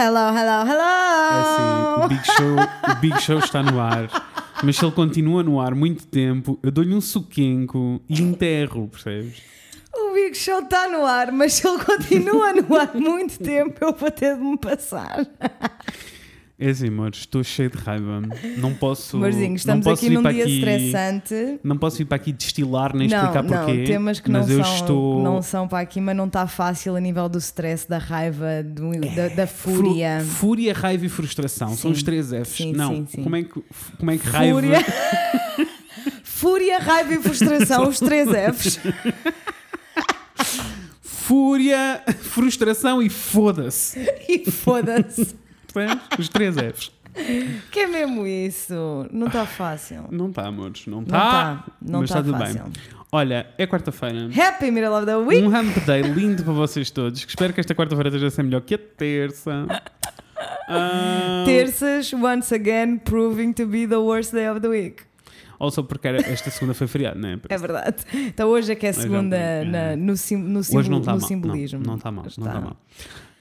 Hello, hello, hello! É assim, o Big, Show, o Big Show está no ar. Mas se ele continua no ar muito tempo, eu dou-lhe um suquenco e enterro, percebes? O Big Show está no ar, mas se ele continua no ar muito tempo, eu vou ter de me passar. É assim, amor, estou cheio de raiva. Não posso. Amorzinho, não estamos posso aqui num dia aqui- estressante. Não posso vir para aqui destilar nem Não, explicar não, porquê. temas que mas não eu são, estou. não são para aqui, mas não está fácil a nível do stress, da raiva, do- da, da Fru- fúria. Fúria, raiva e frustração. São Sim. os três Fs. Sim, não. sim, sim. Como, é que, como é que raiva. Fúria. Fúria, raiva e frustração, os três Fs. Fúria, frustração e foda-se. E foda-se. Os três Fs. Que é mesmo isso? Não está fácil. Não está, amores. Não está. Não mas está está tudo fácil. bem. Olha, é quarta-feira. Happy Middle of the Week. Um hump day lindo para vocês todos. que Espero que esta quarta-feira esteja a ser melhor que a terça. Ah, Terças, once again, proving to be the worst day of the week. Ou só porque esta segunda foi feriado, não é? É verdade. Então hoje é que é segunda é um- na- no, sim, no, Hoje simbol- não está no mal. simbolismo. Não, não está mal. Não Está. mal.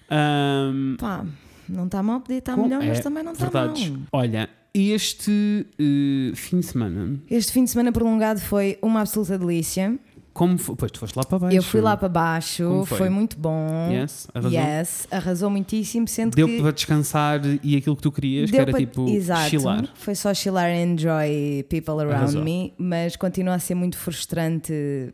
Ahm, Pá, não está mal, podia estar melhor, mas é, também não está mal. Olha, este eh, fim de semana, Este fim de semana prolongado foi uma absoluta delícia. como foi? Pois tu foste lá para baixo. Eu fui lá para baixo, foi? foi? muito bom. Yes, arrasou. Yes, arrasou muitíssimo, sendo Deu que para descansar e aquilo que tu querias, que Deu era para- tipo Exato. chilar. Foi só chilar and enjoy people around Arrasou. me, mas continua a ser muito frustrante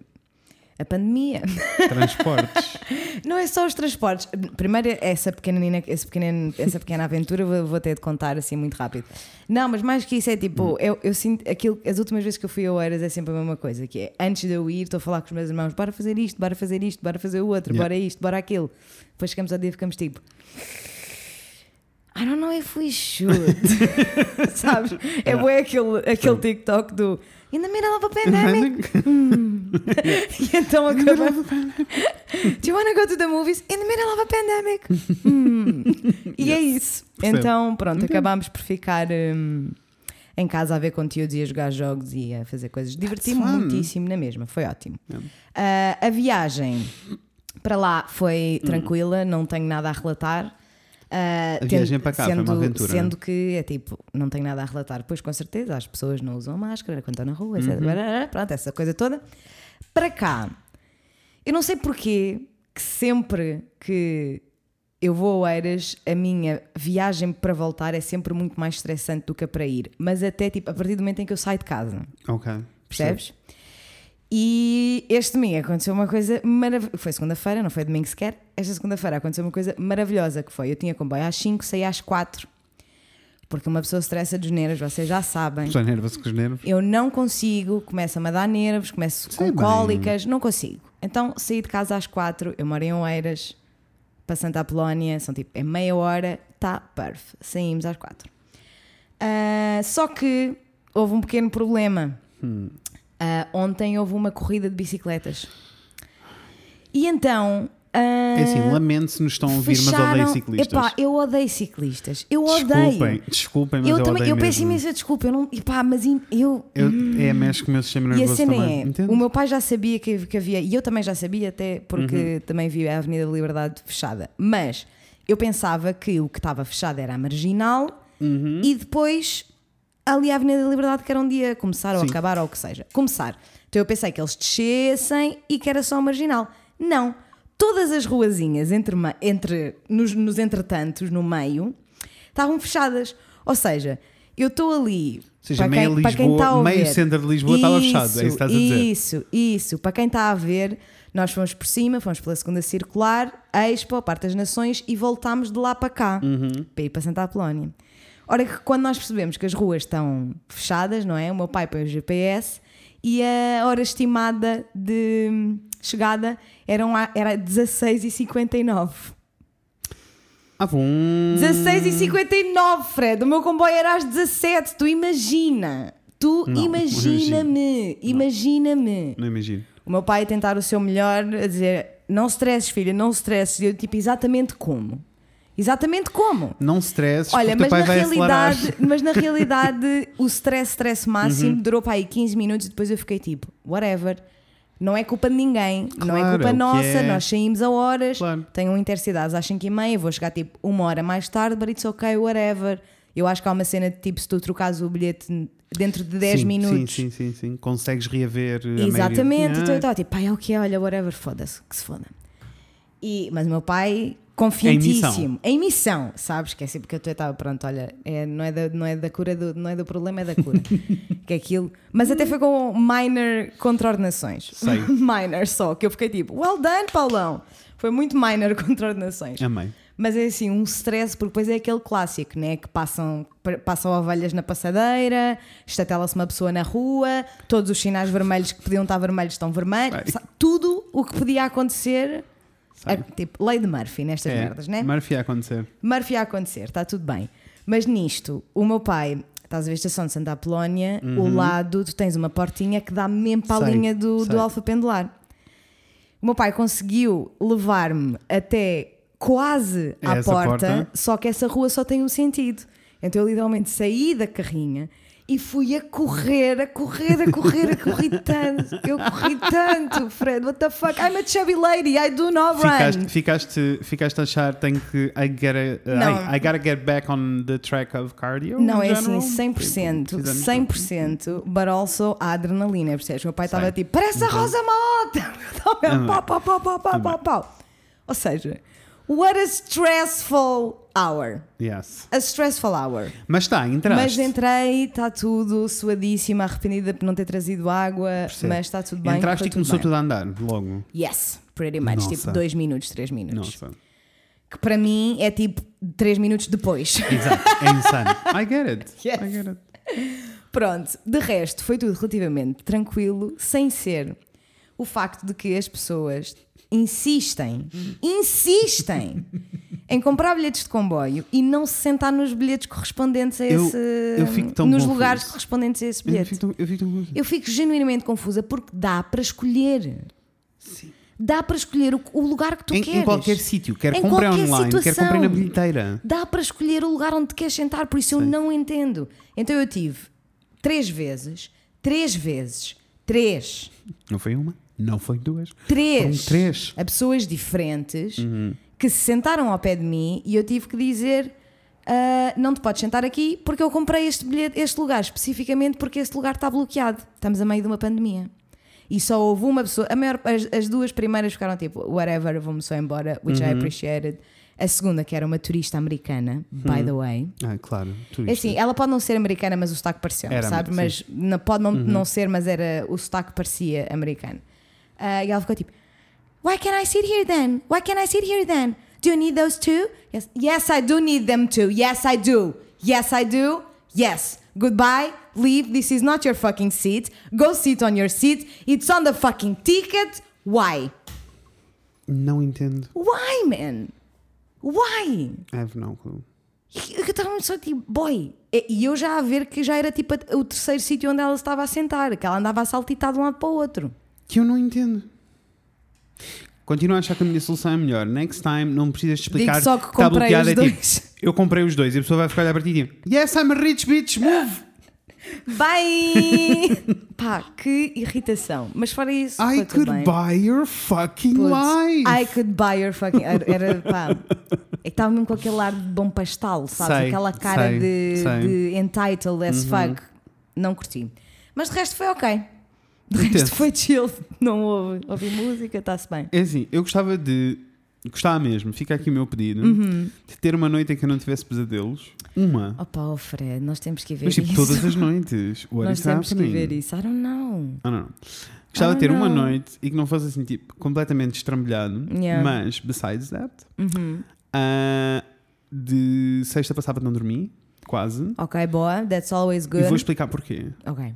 a pandemia. Transportes. Não é só os transportes. Primeiro, essa pequenina, essa pequena, essa pequena aventura vou, vou ter de contar assim muito rápido. Não, mas mais que isso é Hum. tipo, eu, eu sinto aquilo, as últimas vezes que eu fui a Oeiras é sempre a mesma coisa, que é antes de eu ir, estou a falar com os meus irmãos, bora fazer isto, bora fazer isto, bora fazer o outro, Yeah. bora isto, bora aquilo. Depois chegamos ao dia e ficamos tipo. I don't know if we should. Sabes? É bué aquele, aquele TikTok do In the middle of a pandemic. Hum. e então acaba. Do you want to go to the movies? In the middle of a pandemic. Hum. E é isso. Percebo. Então, pronto, Entendo. acabámos por ficar hum, em casa a ver conteúdos e a jogar jogos e a fazer coisas. Diverti-me muitíssimo na mesma, foi ótimo. Yeah. Ah, a viagem para lá foi Hum. tranquila, não tenho nada a relatar. Ah, A viagem para cá foi uma sendo, aventura, Sendo que é tipo, não tenho nada a relatar. Pois com certeza, as pessoas não usam máscara quando estão na rua, Uhum. etc. Pronto, essa coisa toda. Para cá, eu não sei porquê que sempre que eu vou a Oeiras, a minha viagem para voltar é sempre muito mais estressante do que a para ir. Mas até tipo, a partir do momento em que eu saio de casa. ok. Percebes? E este domingo aconteceu uma coisa maravilhosa. Foi segunda-feira, não foi domingo sequer. Esta segunda-feira aconteceu uma coisa maravilhosa que foi: eu tinha comboio às 5, saí às 4. Porque uma pessoa estressa dos nervos, vocês já sabem. Já nerva-se com os nervos. Eu não consigo, começa-me a dar nervos, começo Sei com bem. cólicas, não consigo. Então saí de casa às 4, eu moro em Oeiras, para Santa Apolónia, são tipo, é meia hora, tá, perf. Saímos às 4. Ah, só que houve um pequeno problema. Hum. Ah, ontem houve uma corrida de bicicletas. E então. Ah, É assim, lamento se nos estão a ouvir, mas fecharam- odeio ciclistas. Epá, eu odeio ciclistas. Eu odeio. Desculpem, desculpem, mas eu, eu, também, odeio eu peço mesmo. imensa desculpa. Eu não, epá, mas in- eu. Eu, é, mexe com o meu sistema E a nervoso cena também. é, Entendo? o meu pai já sabia que, que havia, e eu também já sabia, até porque Uhum. também vi a Avenida da Liberdade fechada. Mas eu pensava que o que estava fechado era a marginal Uhum. e depois ali a Avenida da Liberdade, que era um dia começar ou Sim. acabar ou o que seja. Começar. Então eu pensei que eles descessem e que era só a marginal. Não. Todas as ruazinhas entre, entre nos, nos entretantos, no meio, estavam fechadas. Ou seja, eu estou ali. Ou seja, para meio quem, quem Lisboa- está a meio centro de Lisboa estava fechado, é isso que estás a dizer. Isso, isso. Para quem está a ver, nós fomos por cima, fomos pela segunda circular, Expo, Parte das Nações e voltámos de lá para cá, Uhum. para ir para Santa Apolónia. Ora que quando nós percebemos que as ruas estão fechadas, não é? O meu pai põe o GPS e a hora estimada de chegada eram, era 16h59. Ah, bom. 16h59, Fred. O meu comboio era às 17 Tu imagina. Tu imagina-me. Imagina-me. Não imagino. O meu pai a tentar o seu melhor, a dizer: Não stresses, filha, não stresses. E eu, tipo, exatamente como? Exatamente como? Não stresses, Olha, mas na, acelerar. realidade, mas na realidade o stress, stress máximo Uhum. durou para aí 15 minutos e depois eu fiquei tipo, whatever, Não é culpa de ninguém, não é Claro, culpa nossa, é- nós saímos a horas, Claro. tenho intercidades às 5 e meia, vou chegar tipo uma hora mais tarde, but it's okay, whatever. Eu acho que há uma cena de tipo, se tu trocares o bilhete dentro de 10 sim, minutos. Sim, sim, sim, sim. Consegues reaver. Exatamente, então eu Ah, estava tipo, pai, é o que é, olha, whatever, foda-se, que se foda. E, mas o meu pai, confiantíssimo, em missão, sabes? Que é sempre que eu estava, pronto, olha, é, não, é da, não é da cura, do, não é do problema, é da cura. que é aquilo. Mas até foi com minor contraordenações. Sei. minor só, que eu fiquei tipo, well done, Paulão. Foi muito minor contraordenações. Amei. Mas é assim, um stress, porque depois é aquele clássico, né? Que passam, passam ovelhas na passadeira, estatela-se uma pessoa na rua, todos os sinais vermelhos que podiam estar vermelhos estão vermelhos. Tudo o que podia acontecer. Sei. É, tipo, lei de Murphy nestas É, merdas, né? Murphy a acontecer. Murphy a acontecer, está tudo bem. Mas nisto, o meu pai, estás a ver a estação de Santa Apolónia, o lado, tu tens uma portinha que dá mesmo para a Uhum. Linha do, sei. do Alfa Pendular. O meu pai conseguiu levar-me até quase à Essa porta, porta. só que essa rua só tem um sentido. Então eu literalmente saí da carrinha e fui a correr, a correr, a correr, a correr tanto. Eu corri tanto, Fred. What the fuck? I'm a chubby lady, I do not run. Ficaste, ficaste, a achar tenho que I, gotta. I, I gotta get back on the track of cardio? Não, é general? assim, 100%, Tipo, fizemos- 100%, but also a adrenalina, percebes? Meu pai estava tipo, parece a Rosa Mota! Pau, pau, pau, pau, pau, pau, pau. Ou seja, what a stressful hour. Yes. A stressful hour. Mas está, entraste. Mas entrei, está tudo suadíssima, arrependida por não ter trazido água, Percebo. mas está tudo bem. Entraste e começou tudo a andar, logo. Yes, pretty much. Nossa. Tipo, dois minutos, três minutos. Nossa. Que para mim é tipo três minutos depois. Exato. É insano. I get it. Yes. I get it. Pronto, de resto foi tudo relativamente tranquilo, sem ser o facto de que as pessoas insistem, insistem em comprar bilhetes de comboio e não se sentar nos bilhetes correspondentes a Eu- esse. eu fico tão nos lugares correspondentes a esse Eu bilhete. fico, eu fico tão confuso. Eu fico genuinamente confusa porque dá para escolher. Dá para escolher o, lugar que tu Em, queres. em qualquer sítio, quer comprar online, quer situação. comprar na bilheteira. Dá para escolher o lugar onde queres sentar, por isso eu não entendo. Então eu tive três vezes, três vezes, três, Não foi uma? Não foi duas? três, Foram três. a pessoas diferentes que se sentaram ao pé de mim e eu tive que dizer. "Ah, não te podes sentar aqui porque eu comprei este, bilhete, este lugar especificamente porque este lugar está bloqueado. Estamos a meio de uma pandemia. E só houve uma pessoa, a maior, as, as duas primeiras ficaram tipo, whatever, vou-me só embora, which I appreciated. A segunda, que era uma turista americana, by the way. Ah, claro. É turista. assim, ela pode não ser americana, mas o sotaque pareceu, Era, sabe? sim. Mas não, pode não, não ser, mas era o sotaque parecia americano. Ah, e ela ficou tipo: Why can't I sit here then? Why can't I sit here then? Do you need those too? Yes, yes, I do need them too. Yes, I do. Yes, I do. Yes. Goodbye. Leave. This is not your fucking seat. Go sit on your seat. It's on the fucking ticket. Why? Não entendo. Why, man? Why? I have no clue. E Eu estava só tipo, boy. E eu já a ver que já era tipo o terceiro sítio onde ela estava a sentar, que ela andava a saltitar de um lado para o outro. Que eu não entendo. Continuo a achar que a minha solução é melhor. Next time não precisas de explicar Digo só que está comprei bloqueado. os é tipo, dois. eu comprei os dois e a pessoa vai ficar a olhar para ti e tipo, Yes, I'm a rich bitch, move! Vai! Pá, que irritação. Mas fora isso, I could bem. buy your fucking Putz, life! I could buy your fucking. Era, pá. Estava mesmo com aquele ar de bom pastel, sabes? Sei, Aquela cara sei, de, sei. Uhum. de entitled as fuck. Não curti. Mas de resto foi ok. De resto foi chill. Não ouvi, ouvi música, está-se bem. É assim, eu gostava de. Gostava mesmo, fica aqui o meu pedido, Uhum. de ter uma noite em que eu não tivesse pesadelos. Uma. Opa, oh Fred, nós temos que ver Mas tipo, isso. todas as noites. What Nós temos que happening? ver isso. I don't know. Ah, não, não. Gostava de ter uma noite e que não fosse assim, tipo, completamente estrambelhado. Yeah. Mas, besides that, Uhum. ah, de sexta passava não dormi, quase. Ok, boa. That's always E good. vou explicar porquê. Ok.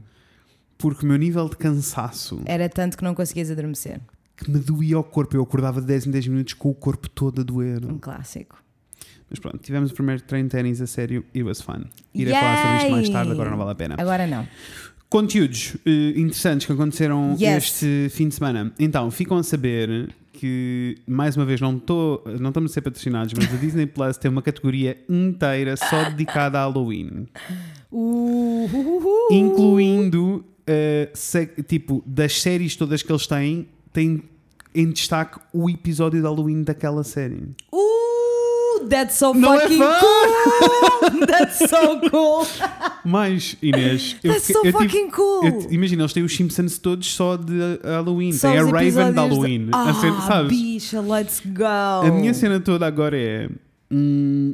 Porque o meu nível de cansaço Era tanto que não conseguias adormecer. que me doía o corpo, eu acordava de 10 em 10 minutos com o corpo todo a doer. Um clássico. Mas pronto, tivemos o primeiro treino de ténis a sério e it was fun. Irei falar sobre isto mais Yay! tarde, agora não vale a pena. Agora não. Conteúdos eh, interessantes que aconteceram Yes. este fim de semana. Então, ficam a saber que, mais uma vez, não, tô, não estamos a ser patrocinados, mas a Disney Plus tem uma categoria inteira só dedicada a Halloween, Uh, uh, uh, uh. incluindo uh, tipo, das séries todas que eles têm, tem em destaque o episódio de Halloween daquela série. Uh, that's so Não é fucking fã? cool! That's so cool! Mas, Inês, eu, That's so eu tive- fucking cool! eu- imagina, eles têm os Simpsons todos só de Halloween. Só tem a Raven de episódios de- Halloween. Ah, a cena, sabes? bicha, let's go! A minha cena toda agora é. hum,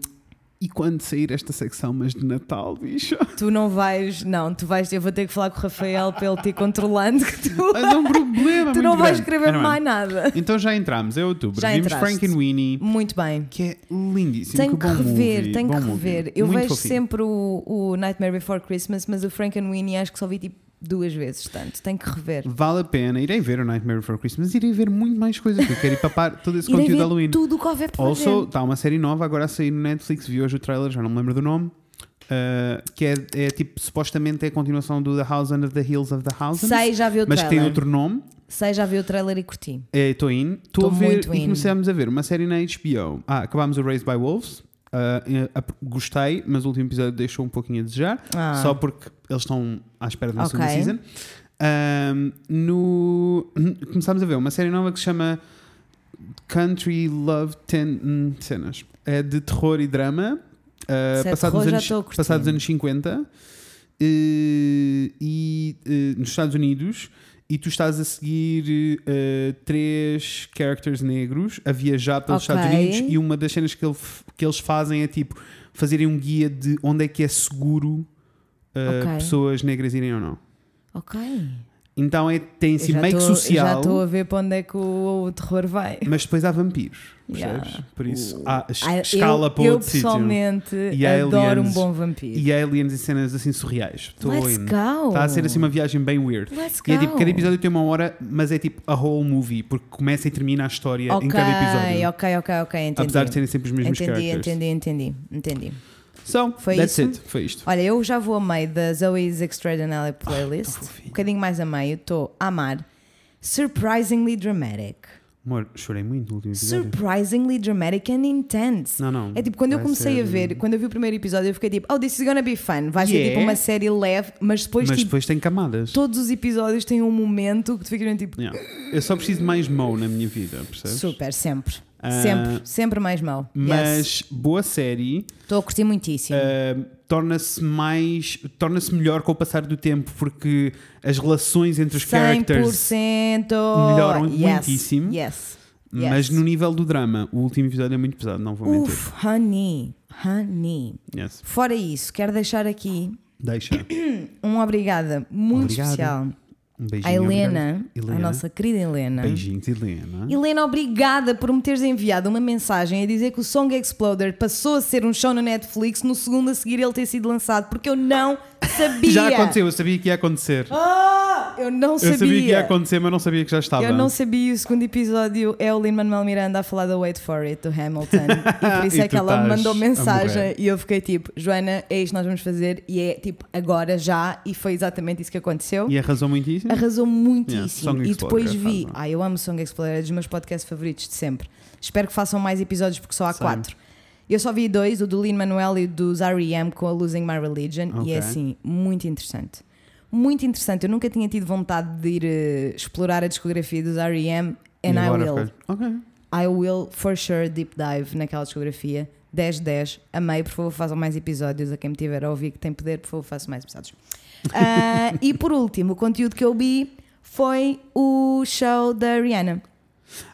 e quando sair esta secção, mas de Natal, bicho? Tu não vais, não, tu vais, eu vou ter que falar com o Rafael para ele te ir controlando que tu, Mas é um problema. tu muito não vais escrever Anyway, mais nada. Então já entramos, é outubro. Já Vimos entraste. Frank and Winnie, Muito bem. que é lindíssimo. Tenho que bom rever, movie, tenho bom que movie. rever. Eu Muito vejo fofinho. sempre o, o Nightmare Before Christmas, mas o Frank and Winnie acho que só vi tipo duas vezes, tanto. Tenho que rever. Vale a pena. Irei ver o Nightmare Before Christmas, irei ver muito mais coisas. porque Eu quero ir papar todo esse conteúdo de ver Halloween. tudo o que houver para Also, está uma série nova agora a sair no Netflix. Vi hoje o trailer, já não me lembro do nome. uh, que é, é tipo, supostamente é a continuação do The House Under the Hills of the House. Sei, já vi o mas que tem trailer. outro nome. Sei, já vi o trailer e curti. Estou in. Estou a ver e começamos a ver uma série na HBO. Ah, acabámos o Raised by Wolves. Ah, ap- gostei, mas o último episódio deixou um pouquinho a desejar. Ah. Só porque eles estão à espera de uma Ok. segunda season. Ahm, no, começámos a ver uma série nova que se chama Country Love Ten hum, Cenas. É de terror e drama. ah, é passado terror, nos anos, estou a curtir. passado nos anos 50 eh, e nos Estados Unidos. E tu estás a seguir eh, três characters negros a viajar pelos Ok. Estados Unidos e uma das cenas que, ele que eles fazem é tipo fazerem um guia de onde é que é seguro eh, Ok. pessoas negras irem ou não. Ok. Então é, tem Eu assim meio que tô- Já social, estou a ver para onde é que o, o terror vai. mas depois há vampiros, percebes? Yeah. Por isso Uh. há, es- Ah, escala eu, para eu outro sítio. pessoalmente E adoro aliens. um bom vampiro. E aliens e cenas assim surreais. Estou Let's in. go! Está a ser assim uma viagem bem weird. Let's go! E é tipo, cada episódio tem uma hora, mas é tipo a whole movie, porque começa e termina a história Ok, em cada episódio. ok, ok, ok, entendi. Apesar de serem sempre os mesmos entendi, characters. entendi, entendi, entendi. So, Foi that's isso? it. Foi isto. Olha, eu já vou a meio da Zoe's Extraordinary Playlist. tão fofinho. um bocadinho mais a meio. Estou a amar. Surprisingly dramatic. Amor, chorei muito no último episódio. Surprisingly dramatic and intense. Não, não. É tipo, quando eu comecei a ser- ver, quando eu vi o primeiro episódio, eu fiquei tipo, oh, this is gonna be fun. Vai ser Yeah. tipo uma série leve, mas depois, Mas tipo, depois tem camadas. todos os episódios têm um momento que tu ficas tipo, Yeah. Eu só preciso de mais Mo na minha vida, percebes? super, sempre. Ah, sempre, sempre mais mal. Mas boa série, Estou a curtir muitíssimo. ah, torna-se mais, torna-se melhor com o passar do tempo, porque as relações entre os characters 100% melhoram yes, muitíssimo. Yes. Mas yes. no nível do drama, o último episódio é muito pesado, não vou mentir. Uf, honey, honey. Yes. Fora isso, quero deixar aqui Deixa. um obrigada muito Obrigado. especial Um beijinho. Helena, obrigado. Helena. a nossa querida Helena. Beijinhos, Helena. Helena, obrigada por me teres enviado uma mensagem a dizer que o Song Exploder passou a ser um show na Netflix no segundo a seguir ele ter sido lançado, porque eu não sabia. Já aconteceu, eu sabia que ia acontecer. Ah, eu não eu sabia. sabia que ia acontecer, mas não sabia que já estava. Eu não sabia, o segundo episódio é o Lin-Manuel Miranda a falar da Wait For It, do Hamilton. E por isso E é que ela me mandou a mensagem e eu fiquei tipo, Joana, é isto que nós vamos fazer e é tipo agora, já, e foi exatamente isso que aconteceu. E arrasou muitíssimo. Arrasou Yeah, muitíssimo. Song e depois vi. Ah, eu amo Song Exploder, é dos meus podcasts favoritos de sempre. Espero que façam mais episódios porque só há quatro. Eu só vi dois, o do Lin Manuel e o do R.E.M. com a Losing My Religion, e Ok. é assim, muito interessante. Muito interessante. Eu nunca tinha tido vontade de ir eh, explorar a discografia dos R.E.M. E and I will. foi. Ok. I will for sure deep dive naquela discografia. 10-10. Amei, por favor, façam mais episódios. A quem me tiver a ouvir que tem poder, por favor, façam mais episódios. Ah, e por último, o conteúdo que eu vi foi o show da Rihanna,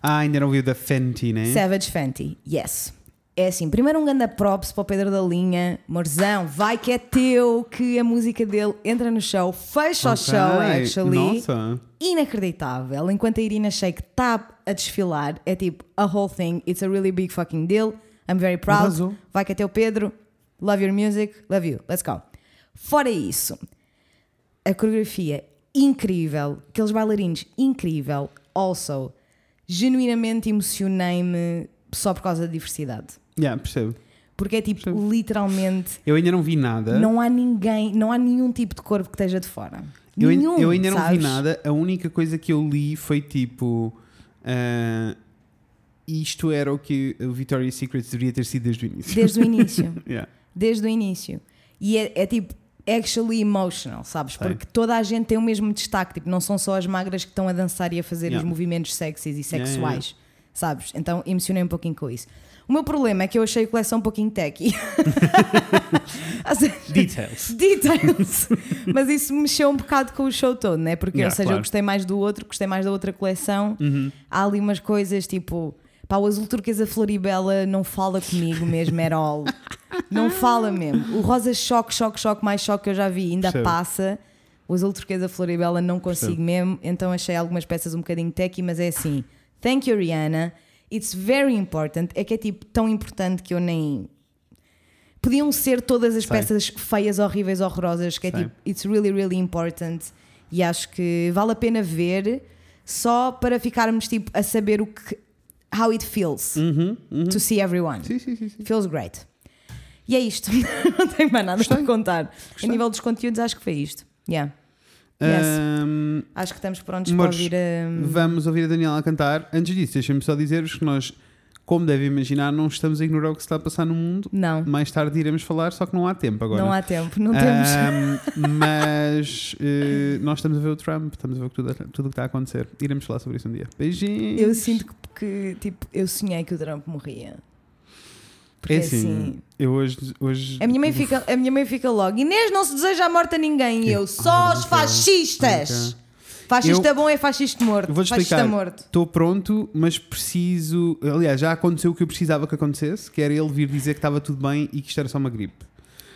Ah, ainda não viu da Fenty, né? Savage Fenty. Yes. É assim, primeiro um ganda props para o Pedro da Linha, Morzão, vai que é teu, que a música dele entra no show, fecha o Ok. show, actually. Nossa. inacreditável. Enquanto a Irina Shayk está a desfilar, é tipo a whole thing. It's a really big fucking deal. I'm very proud. Arrasou. Vai que até o Pedro. Love your music. Love you. Let's go. Fora isso, a coreografia incrível. Aqueles bailarinos incrível. Also, genuinamente emocionei-me só por causa da diversidade. Yeah, percebo. Porque é tipo, Percebo. literalmente, Eu ainda não vi nada. não há ninguém, não há nenhum tipo de corpo que esteja de fora. eu, ainda- Nenhum, eu ainda não vi sabes? nada. A única coisa que eu li foi tipo. ah, isto era o que o Victoria's Secret deveria ter sido desde o início. Desde o início. Yeah. desde o início. E é, é tipo, actually emotional, sabes? Sei. Porque toda a gente tem o mesmo destaque, tipo, não são só as magras que estão a dançar e a fazer Yeah. os movimentos sexys e Yeah, sexuais, yeah, sabes? Então emocionei um pouquinho com isso. O meu problema é que eu achei a coleção um pouquinho techy. Details. Details. Mas isso mexeu um bocado com o show todo, né? Porque, Yeah, ou seja, claro. eu gostei mais do outro, gostei mais da outra coleção. Uhum. Há ali umas coisas tipo. Pá, o azul turquesa Floribela não fala comigo mesmo, at all. Não fala mesmo. O rosa choque, choque, choque, mais choque que eu já vi, ainda passa. O azul turquesa Floribela não consigo mesmo, então achei algumas peças um bocadinho techy, mas é assim. Thank you, Rihanna. It's very important. É que é tipo tão importante que eu nem. Podiam ser todas as Sei. peças feias, horríveis, horrorosas, que é Sei. tipo, it's really, really important. E acho que vale a pena ver só para ficarmos tipo a saber o que. How it feels Uhum, uhum. to see everyone. Sim, sim, sim. sim. Feels great. E é isto. Não tenho mais nada Gostei. para contar. Gostei. A nível dos conteúdos, acho que foi isto. Yeah. Yes. Ahm, Acho que estamos prontos para ouvir a. Vamos ouvir a Daniela cantar. Antes disso, deixem-me só dizer-vos que nós, como devem imaginar, não estamos a ignorar o que se está a passar no mundo. Não, Mais tarde iremos falar, só que não há tempo agora. não há tempo. Não temos. Ahm, mas eh, nós estamos a ver o Trump, estamos a ver tudo, tudo o que está a acontecer. Iremos falar sobre isso um dia. Beijinhos. Eu sinto que, que, tipo, eu sonhei que o Trump morria. Porque É assim, assim. eu hoje. hoje A minha, mãe fica, a minha mãe fica logo. Inês não se deseja a morte a ninguém. E eu, só os fascistas. Fascista bom é fascista morto. Eu fascista explicar. morto. Estou pronto, mas preciso. Aliás, já aconteceu o que eu precisava que acontecesse, que era ele vir dizer que estava tudo bem e que isto era só uma gripe.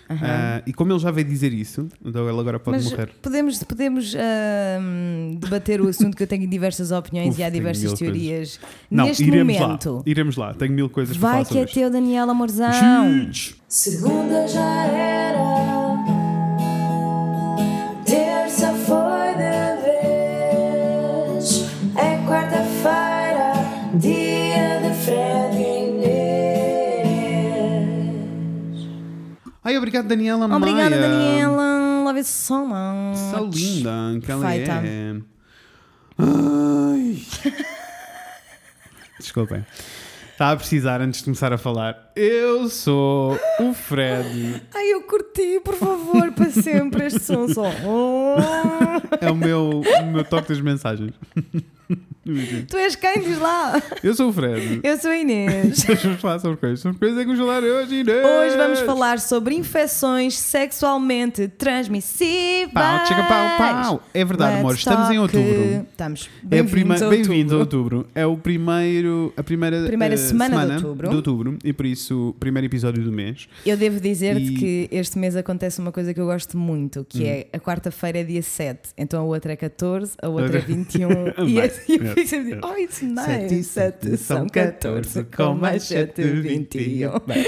Aham. Ah, e como ele já veio dizer isso, então ele agora pode Mas morrer. podemos, podemos ahm, debater o assunto que eu tenho diversas opiniões Uf, e há diversas teorias. Não, Neste iremos momento, lá. Iremos lá. Tenho mil coisas para vai falar que é sobre teu, Daniel Amorzão. isto. Segunda já era, obrigado, Daniela Obrigada, Maia. Daniela. Love you so much. So linda que ela Perfeita. é. Ai. Desculpem. Estava a precisar antes de começar a falar. Eu sou o Fred. Ai, eu curti, por favor, para sempre este som só. Oh. É o meu, o meu toque das mensagens. Tu és quem? Diz lá. Eu sou o Fred. Eu sou a Inês. Vamos falar sobre coisas. Sobre coisas é que vamos falar hoje, Inês. Hoje vamos falar sobre infecções sexualmente transmissíveis. Pau, chega pau, pau. É verdade, amor. Let's Estamos em outubro. Estamos. É Bem-vindos a Bem-vindos a outubro. outubro. É o primeiro, a primeira, Primeira eh, semana de outubro. de outubro. E por isso, primeiro episódio do mês. Eu devo dizer-te E- que este mês acontece uma coisa que eu gosto muito, que Hum. é a quarta-feira é dia 7, então a outra é 14, a outra é 21 e assim eu fico sempre, oh, it's Sete nice, e 7 são 14, com mais 7, 21. Bem,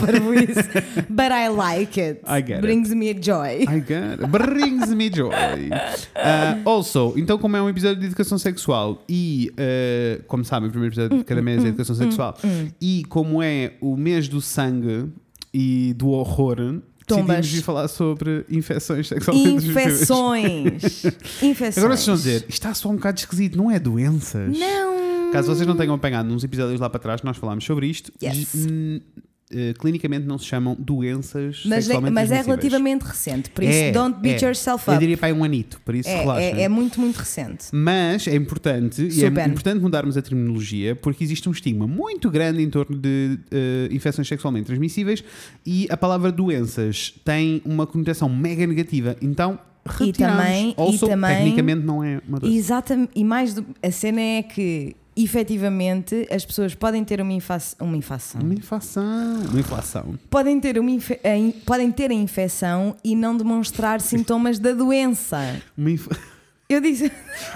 Parvo isso. But I like it. I get it. Brings me joy. I get it. Brings me joy. Uh, also, então, como é um episódio de educação sexual e, uh, como sabem, o primeiro episódio de cada mês é educação sexual, e como é o mês do sangue e do horror, Tumbas. decidimos vir falar sobre infecções sexualmente. Infecções. Infecções. Agora vocês vão dizer, isto está só um bocado esquisito, não é doenças? Não. Caso vocês não tenham apanhado nos episódios lá para trás, nós falámos sobre isto. Yes. Eh, clinicamente não se chamam doenças Mas, é, sexualmente mas é relativamente recente, por isso É, don't beat é. yourself Eu up. diria para um anito, por isso É, relaxem. é, é muito, muito recente. Mas é importante, e é importante mudarmos a terminologia, porque existe um estigma muito grande em torno de eh, infecções sexualmente transmissíveis e a palavra doenças tem uma conotação mega negativa. Então, retiramos. também- e Also, também- tecnicamente não é uma doença. Exatamente. E mais do, a cena é que efetivamente as pessoas podem ter uma, infa uma infecção. Uma inflação. Uma inflação. Podem ter, uma infe- a in- podem ter a infecção e não demonstrar sintomas da doença. Uma inf- Eu disse,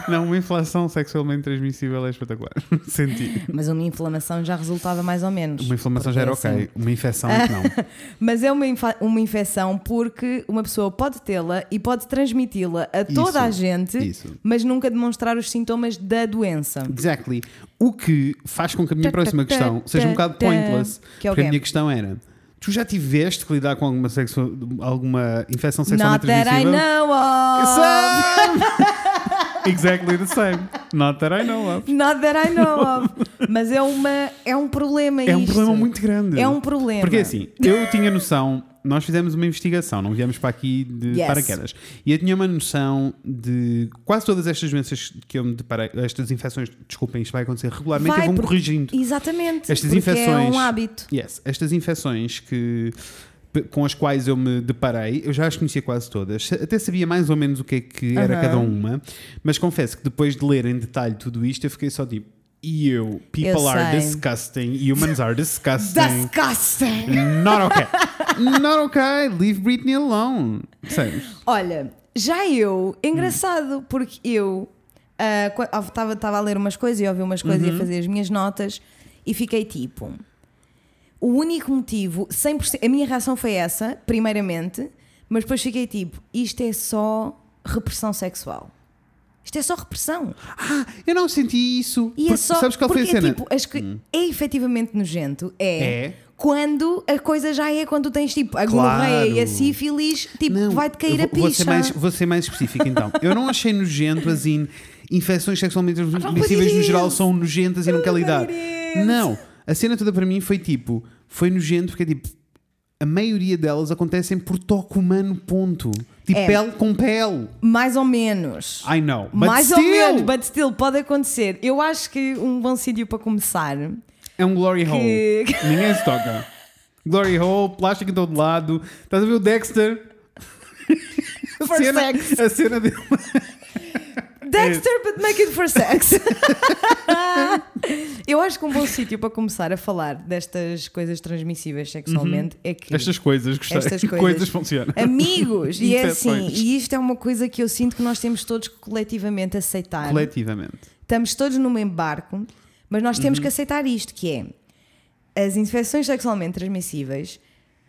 Não, uma inflação sexualmente transmissível é espetacular. Senti. mas uma inflamação já resultava mais ou menos. Uma inflamação já era Porque, ok. assim, Uma infecção é não. Mas é uma, uma infecção porque uma pessoa pode tê-la e pode transmiti-la a toda Isso, a gente, isso. mas nunca demonstrar os sintomas da doença. Exactly. O que faz com que a minha próxima questão seja um bocado pointless. Que é Porque a minha questão era: tu já tiveste que lidar com alguma, sexu... alguma infecção sexualmente Not that I transmissível? know of. Exactly the same. Not that I know of. Not that I know of. Mas é, uma, é um problema É um isto. problema muito grande. É um problema. Porque assim, eu tinha noção, nós fizemos uma investigação, não viemos para aqui de Yes. paraquedas. E eu tinha uma noção de quase todas estas doenças que eu me deparei, estas infecções, desculpem, isto vai acontecer regularmente e vão porque- corrigindo. Exatamente. Estas porque infecções. É um hábito. Yes, estas infecções que com as quais eu me deparei, eu já as conhecia quase todas, até sabia mais ou menos o que é que era Aham. cada uma, mas confesso que depois de ler em detalhe tudo isto, eu fiquei só tipo, e eu, people Eu are sei. disgusting, humans are disgusting. Disgusting! Not okay. Not okay. Leave Britney alone. Sabes? Olha, já eu, engraçado, porque eu estava a ler umas coisas e a ouvir umas coisas e a fazer as minhas notas e fiquei tipo. O único motivo, 100%, a minha reação foi essa, primeiramente, mas depois fiquei tipo, isto é só repressão sexual. Isto é só repressão. Ah, eu não senti isso. E é só. sabes qual foi a porque cena? Hum. É, tipo, as que é efetivamente nojento. É, É. quando a coisa já é quando tu tens tipo a Claro. gonorreia e a sífilis, tipo, Não, vai-te cair eu a vou, vou picha. ser mais Vou ser mais específico então. Eu não achei nojento as in, infecções sexualmente transmissíveis no dizer geral são nojentas e não quer lidar. Não, a cena toda para mim foi tipo, foi nojento porque tipo, a maioria delas acontecem por toque humano, ponto. Tipo É. pele com pele. Mais ou menos. I know. But Mais still, ou menos, but still, pode acontecer. Eu acho que um bom sítio para começar. É um glory hole. Que- Ninguém se toca. Glory hole, plástico em todo lado. Estás a ver o Dexter? A cena. A cena dele. Dexter, but make it for sex. Eu acho que um bom sítio para começar a falar destas coisas transmissíveis sexualmente é que. Estas coisas, gostei. Estas coisas. coisas funcionam. Amigos, e é assim, e isto é uma coisa que eu sinto que nós temos todos que coletivamente aceitar. Coletivamente. Estamos todos num embarco, mas nós Uhum. temos que aceitar isto, que é as infecções sexualmente transmissíveis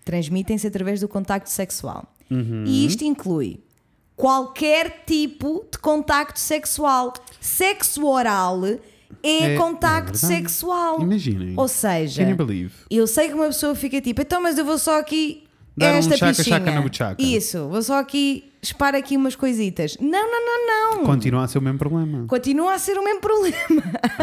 transmitem-se através do contacto sexual. Uhum. E isto inclui qualquer tipo de contacto sexual. Sexo oral é, É- contacto é sexual. Imaginem. Ou seja, eu sei que uma pessoa fica tipo, então, mas eu vou só aqui Dar um esta chaca-chaca pichinha. na buchaca. Isso, vou só aqui espar aqui umas coisitas. Não, não, não, não. Continua a ser o mesmo problema. Continua a ser o mesmo problema.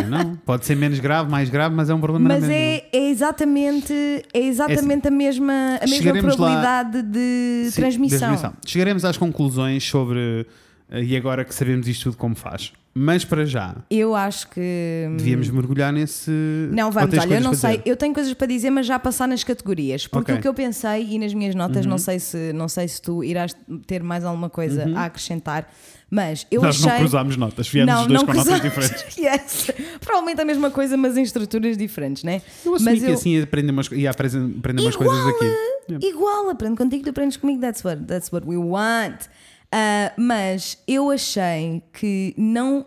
Não, pode ser menos grave, mais grave, mas é um problema Mas mesma. é, é exatamente, é exatamente a mesma, a mesma Chegaremos lá- probabilidade de Sim, transmissão. Chegaremos às conclusões sobre. Eh, E agora que sabemos isto tudo como faz. Mas para já, Eu acho que. devíamos mergulhar nesse. Não, vamos, olha, eu não sei, dizer? eu tenho coisas para dizer, mas já passar nas categorias. Porque Ok. Uhum. o que eu pensei, e nas minhas notas, não, sei se, não sei se tu irás ter mais alguma coisa a acrescentar, mas eu Nós achei. não cruzámos notas, viemos os dois com notas diferentes. Yes. Provavelmente a mesma coisa, mas em estruturas diferentes, né? Eu assumi mas que assim ia aprender umas, ia aprender umas coisas aqui. Yeah. Igual, aprendo contigo, tu aprendes comigo, that's what, that's what we want. Ah, mas eu achei que não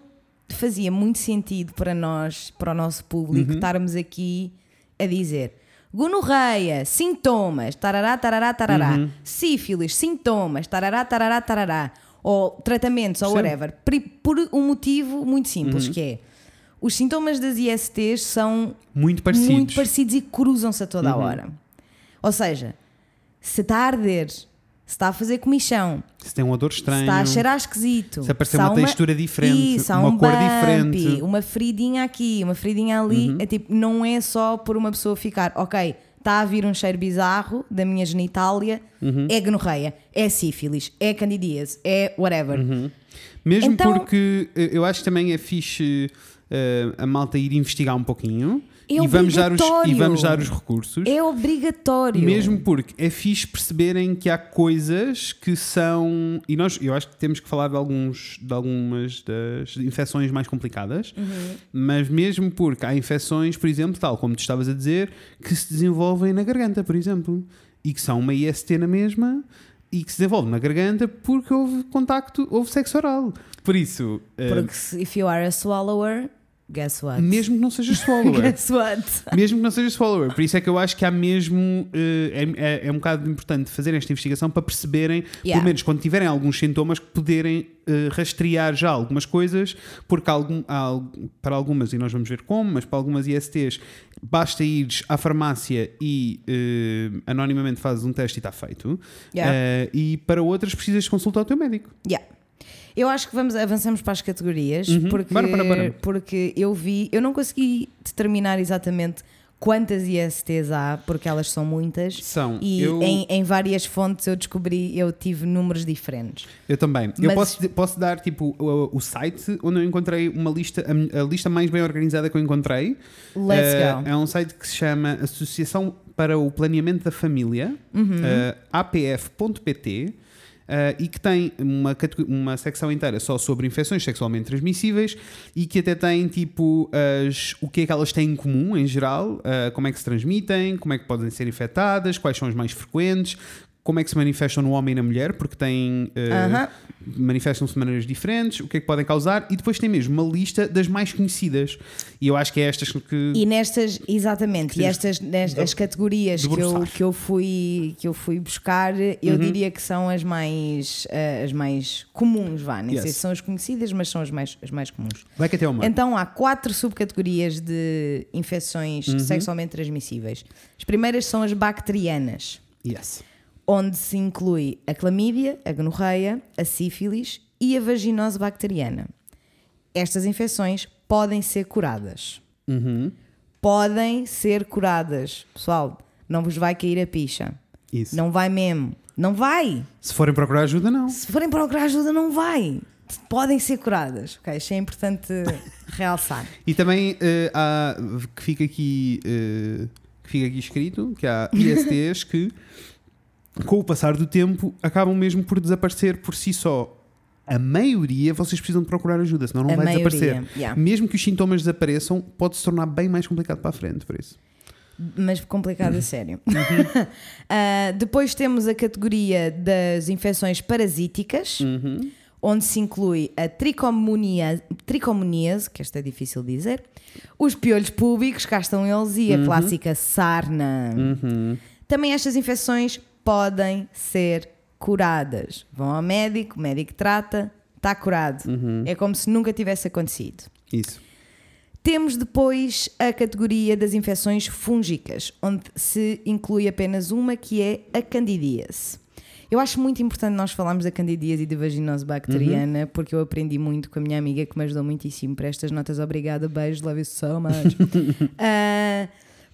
fazia muito sentido para nós, para o nosso público, Uhum. estarmos aqui a dizer gonorreia, sintomas, tarará, tarará, tarará, Uhum. sífilis, sintomas, tarará, tarará, tarará, ou tratamentos, ou Sim. whatever, por um motivo muito simples, Uhum. que é os sintomas das ISTs são Muito parecidos. Uhum. muito parecidos e cruzam-se a toda a hora. Ou seja, se está a arder, se está a fazer comichão, Se tem um odor se estranho. está a cheirar esquisito, Se aparecer há uma textura diferente, Isso, uma um cor bumpy, diferente. Uhum. uma feridinha aqui, uma feridinha ali, é tipo, não é só por uma pessoa ficar, ok, está a vir um cheiro bizarro da minha genitália, Uhum. é gonorreia, é sífilis, é candidíase, é whatever. Uhum. Mesmo Então- porque eh, eu acho que também é fixe eh, a malta ir investigar um pouquinho É e, vamos dar os, e vamos dar os recursos. É obrigatório. Mesmo porque é fixe perceberem que há coisas que são. E nós, eu acho que temos que falar de, alguns, de algumas das infecções mais complicadas, Uhum. mas mesmo porque há infecções, por exemplo, tal como tu estavas a dizer, que se desenvolvem na garganta, por exemplo, e que são uma IST na mesma e que se desenvolve na garganta porque houve contacto, houve sexo oral. Por isso, eh, Porque se if you are a swallower, guess what? mesmo que não sejas swallower, Guess what? mesmo que não sejas follower. Por isso é que eu acho que há mesmo. eh, é, é, é um bocado importante fazer esta investigação para perceberem, Yeah. pelo menos quando tiverem alguns sintomas, que poderem eh, rastrear já algumas coisas, porque algum, há para algumas, e nós vamos ver como, mas para algumas ISTs, basta ires à farmácia e eh, anonimamente fazes um teste e está feito. Yeah. Eh, e para outras, precisas consultar o teu médico. Yeah. Eu acho que vamos, avançamos para as categorias, Uhum. porque, Bora, bora, bora. porque eu vi, eu não consegui determinar exatamente quantas ISTs há, porque elas são muitas. São. E eu, em, em várias fontes eu descobri, eu tive números diferentes. eu também. Eu Mas- posso, posso dar tipo o, o site onde eu encontrei uma lista, a, a lista mais bem organizada que eu encontrei. Let's Eh, go. É um site que se chama Associação para o Planeamento da Família, Uhum. eh, apf.pt. eh, e que tem uma, uma secção inteira só sobre infecções sexualmente transmissíveis e que até tem tipo as, o que é que elas têm em comum em geral, eh, como é que se transmitem, como é que podem ser infectadas, quais são as mais frequentes, como é que se manifestam no homem e na mulher, porque têm eh, Aham. manifestam-se de maneiras diferentes, o que é que podem causar, e depois tem mesmo uma lista das mais conhecidas. E eu acho que é estas que. E nestas, exatamente, e estas nes- as categorias que eu, que, eu fui, que eu fui buscar, eu Uhum. diria que são as mais, eh, as mais comuns, vá. Nem sei Yes. se são as conhecidas, mas são as mais, as mais comuns. Vai que até mar. Então há quatro subcategorias de infecções Uhum. sexualmente transmissíveis. As primeiras são as bacterianas, Yes. Onde se inclui a clamídia, a gonorreia, a sífilis e a vaginose bacteriana. Estas infecções podem ser curadas. Uhum. Podem ser curadas. Pessoal, não vos vai cair a picha. Isso. Não vai mesmo. Não vai. Se forem procurar ajuda, não. Se forem procurar ajuda, não vai. Podem ser curadas. Ok, isto é importante realçar. E também eh, há que fica aqui eh, que fica aqui escrito que há ISTs que com o passar do tempo acabam mesmo por desaparecer por si só. A maioria vocês precisam de procurar ajuda, senão não A vai maioria, desaparecer. yeah. Mesmo que os sintomas desapareçam, pode se tornar bem mais complicado para a frente, por isso. mas complicado a sério. Uhum. Ah, depois temos a categoria das infecções parasíticas, Uhum. onde se inclui a tricomonia- tricomoníase, que esta é difícil de dizer, os piolhos públicos, cá estão eles, e a Uhum. clássica sarna. Também estas infecções podem ser curadas. Vão ao médico, o médico trata, está curado. Uhum. É como se nunca tivesse acontecido. Isso. Temos depois a categoria das infecções fúngicas, onde se inclui apenas uma que é a candidíase. Eu acho muito importante nós falarmos da candidíase e da vaginose bacteriana, Uhum. porque eu aprendi muito com a minha amiga que me ajudou muitíssimo para estas notas. Obrigada, beijo, love you so much. Ah,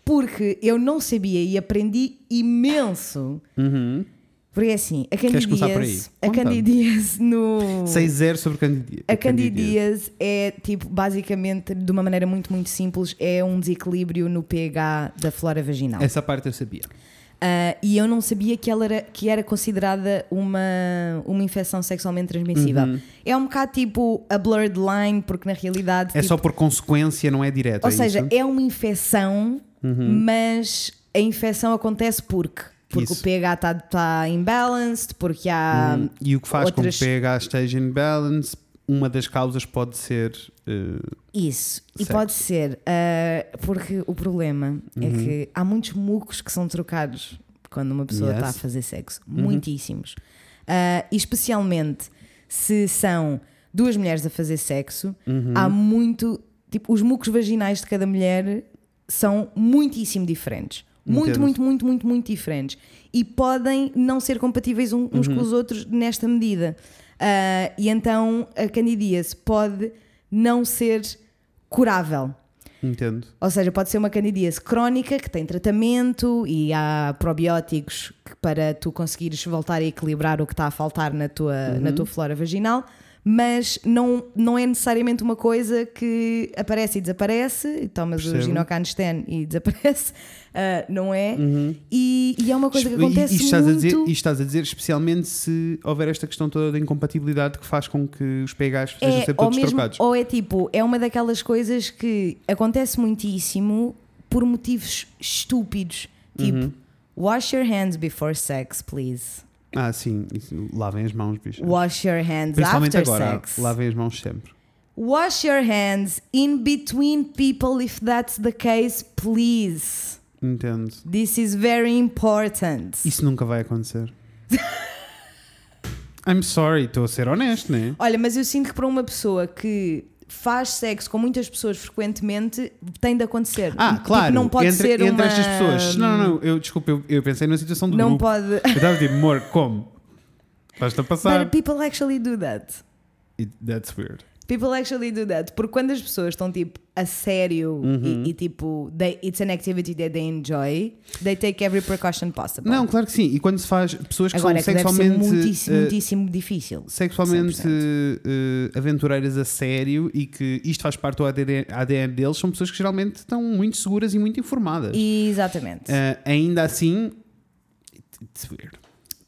porque eu não sabia e aprendi imenso. Uhum. Porque é assim, a candidíase, a candidíase no 6-0 sobre candidíase. a candidíase é tipo, basicamente, de uma maneira muito, muito simples, é um desequilíbrio no pH da flora vaginal. Essa parte eu sabia. Ah, e eu não sabia que ela era, que era considerada uma, uma infecção sexualmente transmissível. Uhum. É um bocado tipo a blurred line, porque na realidade. É tipo, só por consequência, não é direto. ou é seja, isso? É uma infecção, mas a infecção acontece porque. Porque Isso. o pH está tá imbalanced, porque há. Hum, e o que faz outras- com que o pH esteja em balance, uma das causas pode ser. eh, Isso, e pode ser, ah, porque o problema é Uhum. que há muitos mucos que são trocados quando uma pessoa Yes. está a fazer sexo. Uhum. Muitíssimos. Ah, e especialmente se são duas mulheres a fazer sexo, Uhum. há muito. Tipo, os mucos vaginais de cada mulher são muitíssimo diferentes. Muito, Entendo. muito, muito, muito, muito diferentes. E podem não ser compatíveis uns Uhum. com os outros nesta medida. Ah, e então a candidíase pode não ser curável. entendo. Ou seja, pode ser uma candidíase crónica que tem tratamento e há probióticos para tu conseguires voltar a equilibrar o que está a faltar na tua, Uhum. na tua flora vaginal, mas não, não é necessariamente uma coisa que aparece e desaparece, e tomas o Percebo. ginocanesten e desaparece, ah, não é? E, e é uma coisa que Uhum. E- acontece e, estás muito... A dizer, e estás a dizer, especialmente se houver esta questão toda da incompatibilidade que faz com que os pHs sejam é, sempre ou, todos mesmo, trocados. ou é tipo, é uma daquelas coisas que acontece muitíssimo por motivos estúpidos. Tipo, Uhum. wash your hands before sex, please. Ah, sim. Isso, lavem as mãos, bicho. Wash your hands Principalmente after agora. sex. Lavem as mãos sempre. Wash your hands in between people if that's the case, please. Entendo. This is very important. Isso nunca vai acontecer. I'm sorry, estou a ser honesto, né? Olha, mas eu sinto que para uma pessoa que faz sexo com muitas pessoas frequentemente tem de acontecer. Ah, Tipo, claro. não pode entre, ser entre uma... estas pessoas. Não, não, não. Eu, desculpa, eu, eu pensei numa situação do Não grupo. pode. Eu estava tipo, amor, como? Estás-te a passar? But people actually do that. It- that's weird. People actually do that. Porque quando as pessoas estão tipo a sério Uhum. e, e, tipo they, it's an activity that they enjoy, they take every precaution possible. Não, claro que sim. E quando se faz pessoas que Agora é são que deve ser sexualmente. muitíssimo, eh, muitíssimo difícil. sexualmente 100%. eh, aventureiras a sério e que isto faz parte do ADN, ADN deles, são pessoas que geralmente estão muito seguras e muito informadas. Exatamente. Eh, ainda assim, it's weird.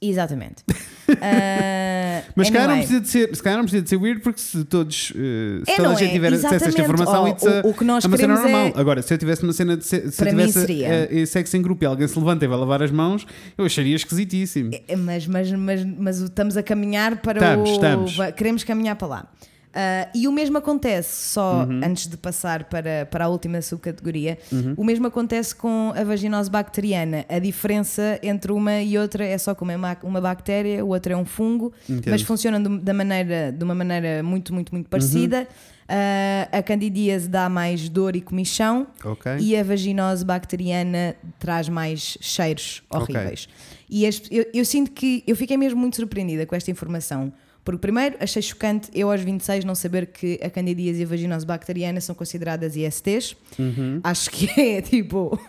Exatamente. Ah, Mas se calhar não precisa de ser, se calhar não precisa de ser weird porque se todos, eh, se É, toda a gente é? tiver acesso a esta informação, Oh, a- o- o que nós é uma cena queremos é- normal. Agora, se eu tivesse uma cena de se, se eu tivesse eh, sexo em grupo e alguém se levanta e vai lavar as mãos, eu acharia esquisitíssimo. É, Mas, mas, mas, mas o- estamos a caminhar para Estamos, o. estamos. Queremos caminhar para lá. Ah, e o mesmo acontece, só Uhum. antes de passar para, para a última subcategoria, Uhum. o mesmo acontece com a vaginose bacteriana. A diferença entre uma e outra é só que uma é ma- uma bactéria, o outro é um fungo, Entendo. mas funcionam de, da maneira, de uma maneira muito, muito, Uhum. muito parecida. Ah, a candidíase dá mais dor e comichão. Ok? E a vaginose bacteriana traz mais cheiros horríveis. E as- eu, eu sinto que eu fiquei mesmo muito surpreendida com esta informação. Porque, primeiro, achei chocante eu aos 26 não saber que a candidíase e a vaginose bacteriana são consideradas ISTs. Uhum. Acho que é tipo.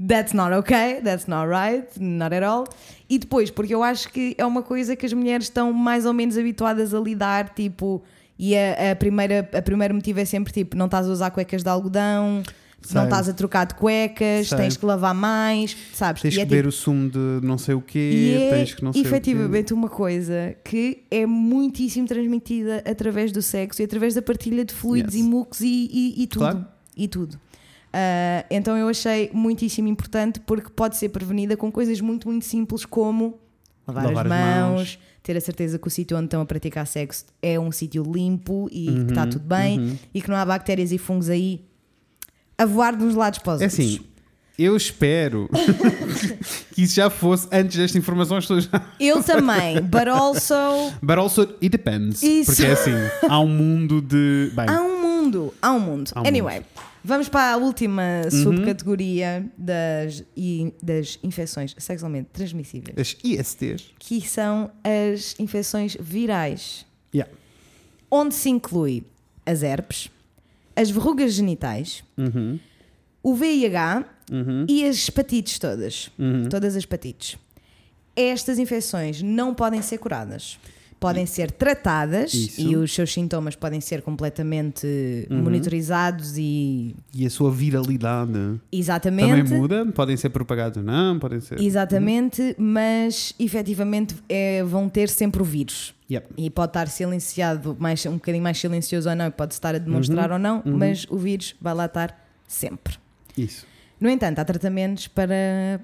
That's not okay, that's not right, not at all. E depois, porque eu acho que é uma coisa que as mulheres estão mais ou menos habituadas a lidar, tipo, e a, a primeira, a primeiro motivo é sempre tipo: não estás a usar cuecas de algodão, Sei. não estás a trocar de cuecas, Sei. tens que lavar mais, sabes? Tens E que é beber tipo- o sumo de não sei o quê, e é tens que não sei efetivamente uma coisa que é muitíssimo transmitida através do sexo e através da partilha de fluidos Yes. e mucos e, e- e tudo. Claro. E tudo. Ah, então eu achei muitíssimo importante porque pode ser prevenida com coisas muito, muito simples como lavar, Lavar as as mãos, mãos. ter a certeza que o sítio onde estão a praticar sexo é um sítio limpo e que Uhum, está tudo bem e que não há bactérias e fungos aí a voar de uns lados para os É outros. assim, eu espero que isso já fosse antes destas informações todas. Eu também, but also But also, it depends. Isso. Porque é assim, há um mundo de. Bem, Há um mundo, há um mundo. Há um anyway, vamos para a última Uhum. subcategoria das, das infecções sexualmente transmissíveis, as ISTs. que são as infecções virais, Yeah. onde se inclui as herpes, as verrugas genitais, Uhum. o VIH Uhum. e as hepatites todas. Uhum. Todas as hepatites. Estas infecções não podem ser curadas. Podem ser tratadas Isso. e os seus sintomas podem ser completamente monitorizados e E a sua viralidade exatamente também muda? Podem ser propagados não? Podem ser. exatamente, mas efetivamente é, vão ter sempre o vírus. Yep. E pode estar silenciado, mais, um bocadinho mais silencioso ou não, pode estar a demonstrar ou não, mas o vírus vai lá estar sempre. Isso. No entanto, há tratamentos para,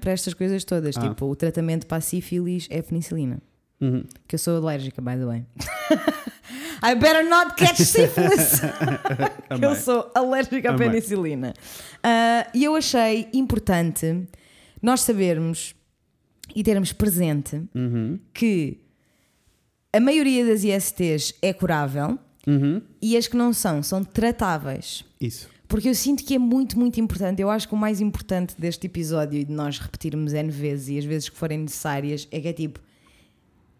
para estas coisas todas. Ah. Tipo, o tratamento para a sífilis é a penicilina. Uhum. Que eu sou alérgica, by the way. I better not catch syphilis. que eu sou alérgica à penicilina. Ah, E eu achei importante nós sabermos e termos presente Uhum. que a maioria das ISTs é curável Uhum. e as que não são, são tratáveis. Isso. Porque eu sinto que é muito, muito importante. Eu acho que o mais importante deste episódio e de nós repetirmos N vezes e as vezes que forem necessárias é que é tipo: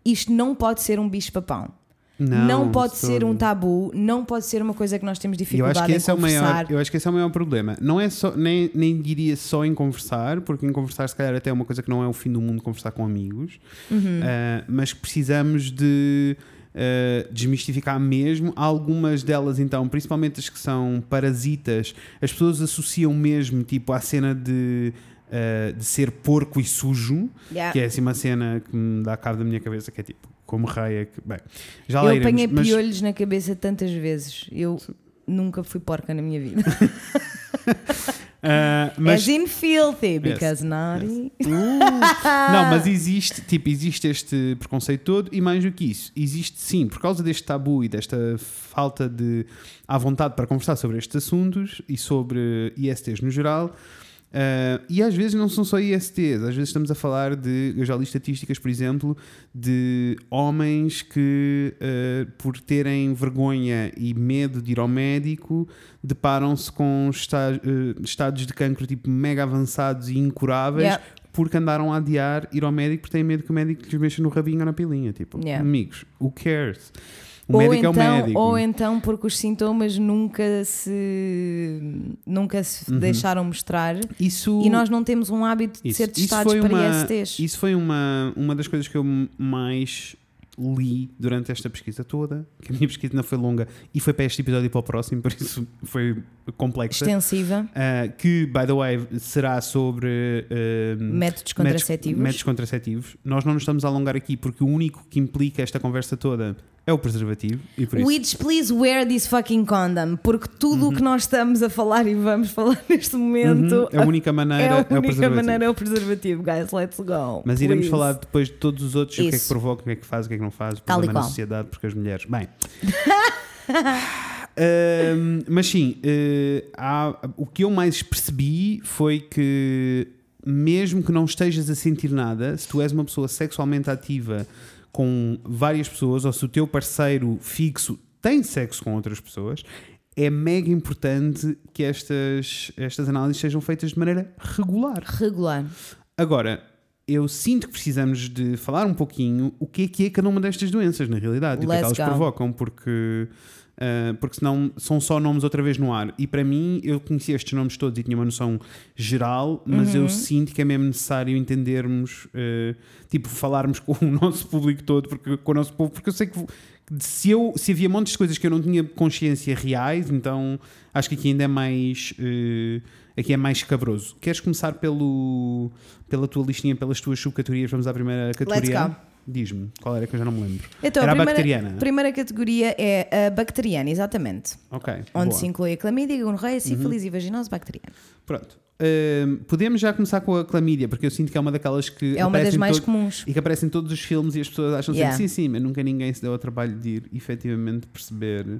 isto não pode ser um bicho-papão. Não, pode de ser um tabu, não pode ser uma coisa que nós temos E eu dificuldade acho que em esse é o conversar. maior, eu acho que esse é o maior problema. Não é só, nem, nem diria só em conversar, porque em conversar se calhar até é uma coisa que não é o fim do mundo conversar com amigos, Uhum. Ah, mas precisamos de ah, desmistificar mesmo algumas delas então, principalmente as que são parasitas, as pessoas associam mesmo tipo à cena de ah, de ser porco e sujo, Yeah. que é assim uma cena que me dá cabo da minha cabeça, que é tipo, como raia que. Bem, já Eu iremos, apanhei mas- piolhos na cabeça tantas vezes. Eu nunca fui porca na minha vida. ah, mas As in filthy, because naughty. Uh, não, mas existe, tipo, existe este preconceito todo e mais do que isso, existe sim, por causa deste tabu e desta falta de à vontade para conversar sobre estes assuntos e sobre ISTs no geral. Ah, e às vezes não são só ISTs, às vezes estamos a falar de, eu já li estatísticas, por exemplo, de homens que, ah, por terem vergonha e medo de ir ao médico, deparam-se com esta- eh, estados de cancro tipo mega avançados e incuráveis Yeah. porque andaram a adiar ir ao médico porque têm medo que o médico lhes mexa no rabinho ou na pilinha. Tipo, Yeah. amigos, who cares? O ou médico então, é o médico. Ou então porque os sintomas nunca se nunca se deixaram mostrar Isso, e nós não temos um hábito de isso, ser testados para uma, ISTs. Isso foi uma, uma das coisas que eu mais li durante esta pesquisa toda, que a minha pesquisa não foi longa e foi para este episódio e para o próximo, por isso foi complexa. Extensiva, Uh, que, by the way, será sobre uh, métodos contraceptivos. métodos contraceptivos. Nós não nos estamos a alongar aqui porque o único que implica esta conversa toda é o preservativo e por isso Which please wear this fucking condom, porque tudo o que nós estamos a falar e vamos falar neste momento Uhum, a única maneira é é, a o única maneira é o preservativo, guys. Let's go. Mas iremos please. falar depois de todos os outros, o que é que Isso. provoca, o que é que faz, o que é que não faz, o problema na sociedade, porque as mulheres. Bem. Ahm, mas sim, eh, há- o que eu mais percebi foi que, mesmo que não estejas a sentir nada, se tu és uma pessoa sexualmente ativa com várias pessoas, ou se o teu parceiro fixo tem sexo com outras pessoas, é mega importante que estas, estas análises sejam feitas de maneira regular. Regular. Agora, eu sinto que precisamos de falar um pouquinho o que é que é cada uma destas doenças, na realidade, e o que é que elas go. provocam, porque, ah, porque senão são só nomes outra vez no ar. E para mim, eu conhecia estes nomes todos e tinha uma noção geral, mas Uhum. eu sinto que é mesmo necessário entendermos, ah, tipo, falarmos com o nosso público todo, porque, com o nosso povo, porque eu sei que. Se, eu, se havia montes de coisas que eu não tinha consciência reais, então acho que aqui ainda é mais. eh, aqui é mais cabroso. Queres começar pelo, pela tua listinha, pelas tuas subcategorias? Vamos à primeira categoria. go. Diz-me, qual era que eu já não me lembro? Então, era a a primeira, bacteriana. primeira categoria é a bacteriana, exatamente. Ok. Onde boa. Uhum. se inclui a clamídia, gonorreia, sífilis e vaginose bacteriana. Pronto. Ahm, podemos já começar com a clamídia, porque eu sinto que é uma daquelas que. É uma das mais todo- comuns. E que aparece em todos os filmes e as pessoas acham Yeah. sempre sim, sim, mas nunca ninguém se deu ao trabalho de ir efetivamente perceber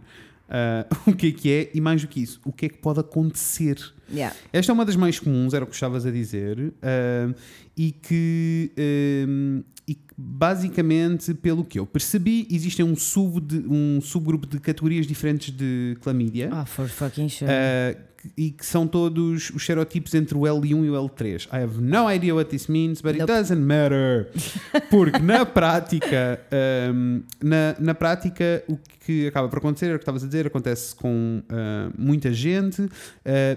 ah, o que é que é e mais do que isso, o que é que pode acontecer. Yeah. Esta é uma das mais comuns, era o que estavas a dizer, ah, e que. ah, e que basicamente, pelo que eu percebi, existe um, sub de- um subgrupo de categorias diferentes de clamídia. Ah, for fucking sure. Uh, e que são todos os xerotipos entre o L1 e o L3. I have no idea what this means, but it Nope. doesn't matter. Porque na prática, um, na, na prática, o que acaba por acontecer, é o que estavas a dizer, acontece com uh, muita gente. Uh,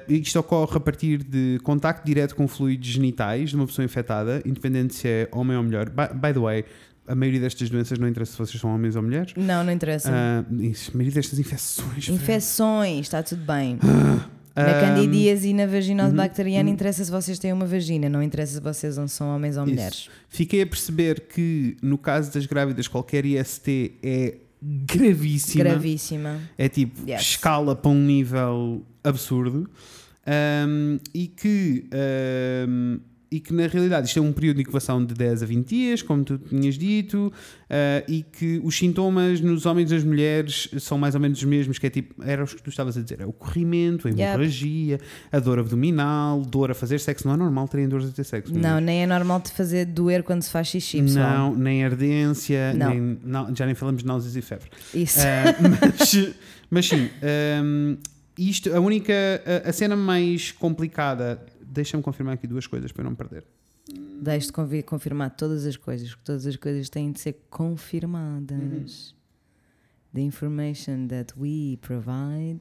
isto ocorre a partir de contacto direto com fluidos genitais de uma pessoa infectada, independente se é homem ou mulher. By, by the way, a maioria destas doenças não interessa se vocês são homens ou mulheres. Não, não interessa. Uh, isso, a maioria destas infecções. Infecções, está tudo bem. Na candidíase e na vaginose uhum, bacteriana interessa se vocês têm uma vagina, não interessa se vocês são homens ou Isso. mulheres. Fiquei a perceber que no caso das grávidas qualquer IST é gravíssima. Gravíssima. É tipo Yes. escala para um nível absurdo. Um, e que um, e que na realidade isto é um período de incubação de 10 a 20 dias, como tu tinhas dito, uh, e que os sintomas nos homens e nas mulheres são mais ou menos os mesmos, que é tipo, era os que tu estavas a dizer, é o corrimento, a Yep. hemorragia, a dor abdominal, dor a fazer sexo, não é normal terem dores a ter sexo. Não, nem é normal de fazer doer quando se faz xixi, pessoal. Não, nem ardência, Não. nem- não, já nem falamos de náuseas e febre. Isso. Ah, mas, mas sim, ahm, isto, a única, a, a cena mais complicada, deixa-me confirmar aqui duas coisas para eu não me perder. Deixe de convi- confirmar todas as coisas, porque todas as coisas têm de ser confirmadas. The information that we provide.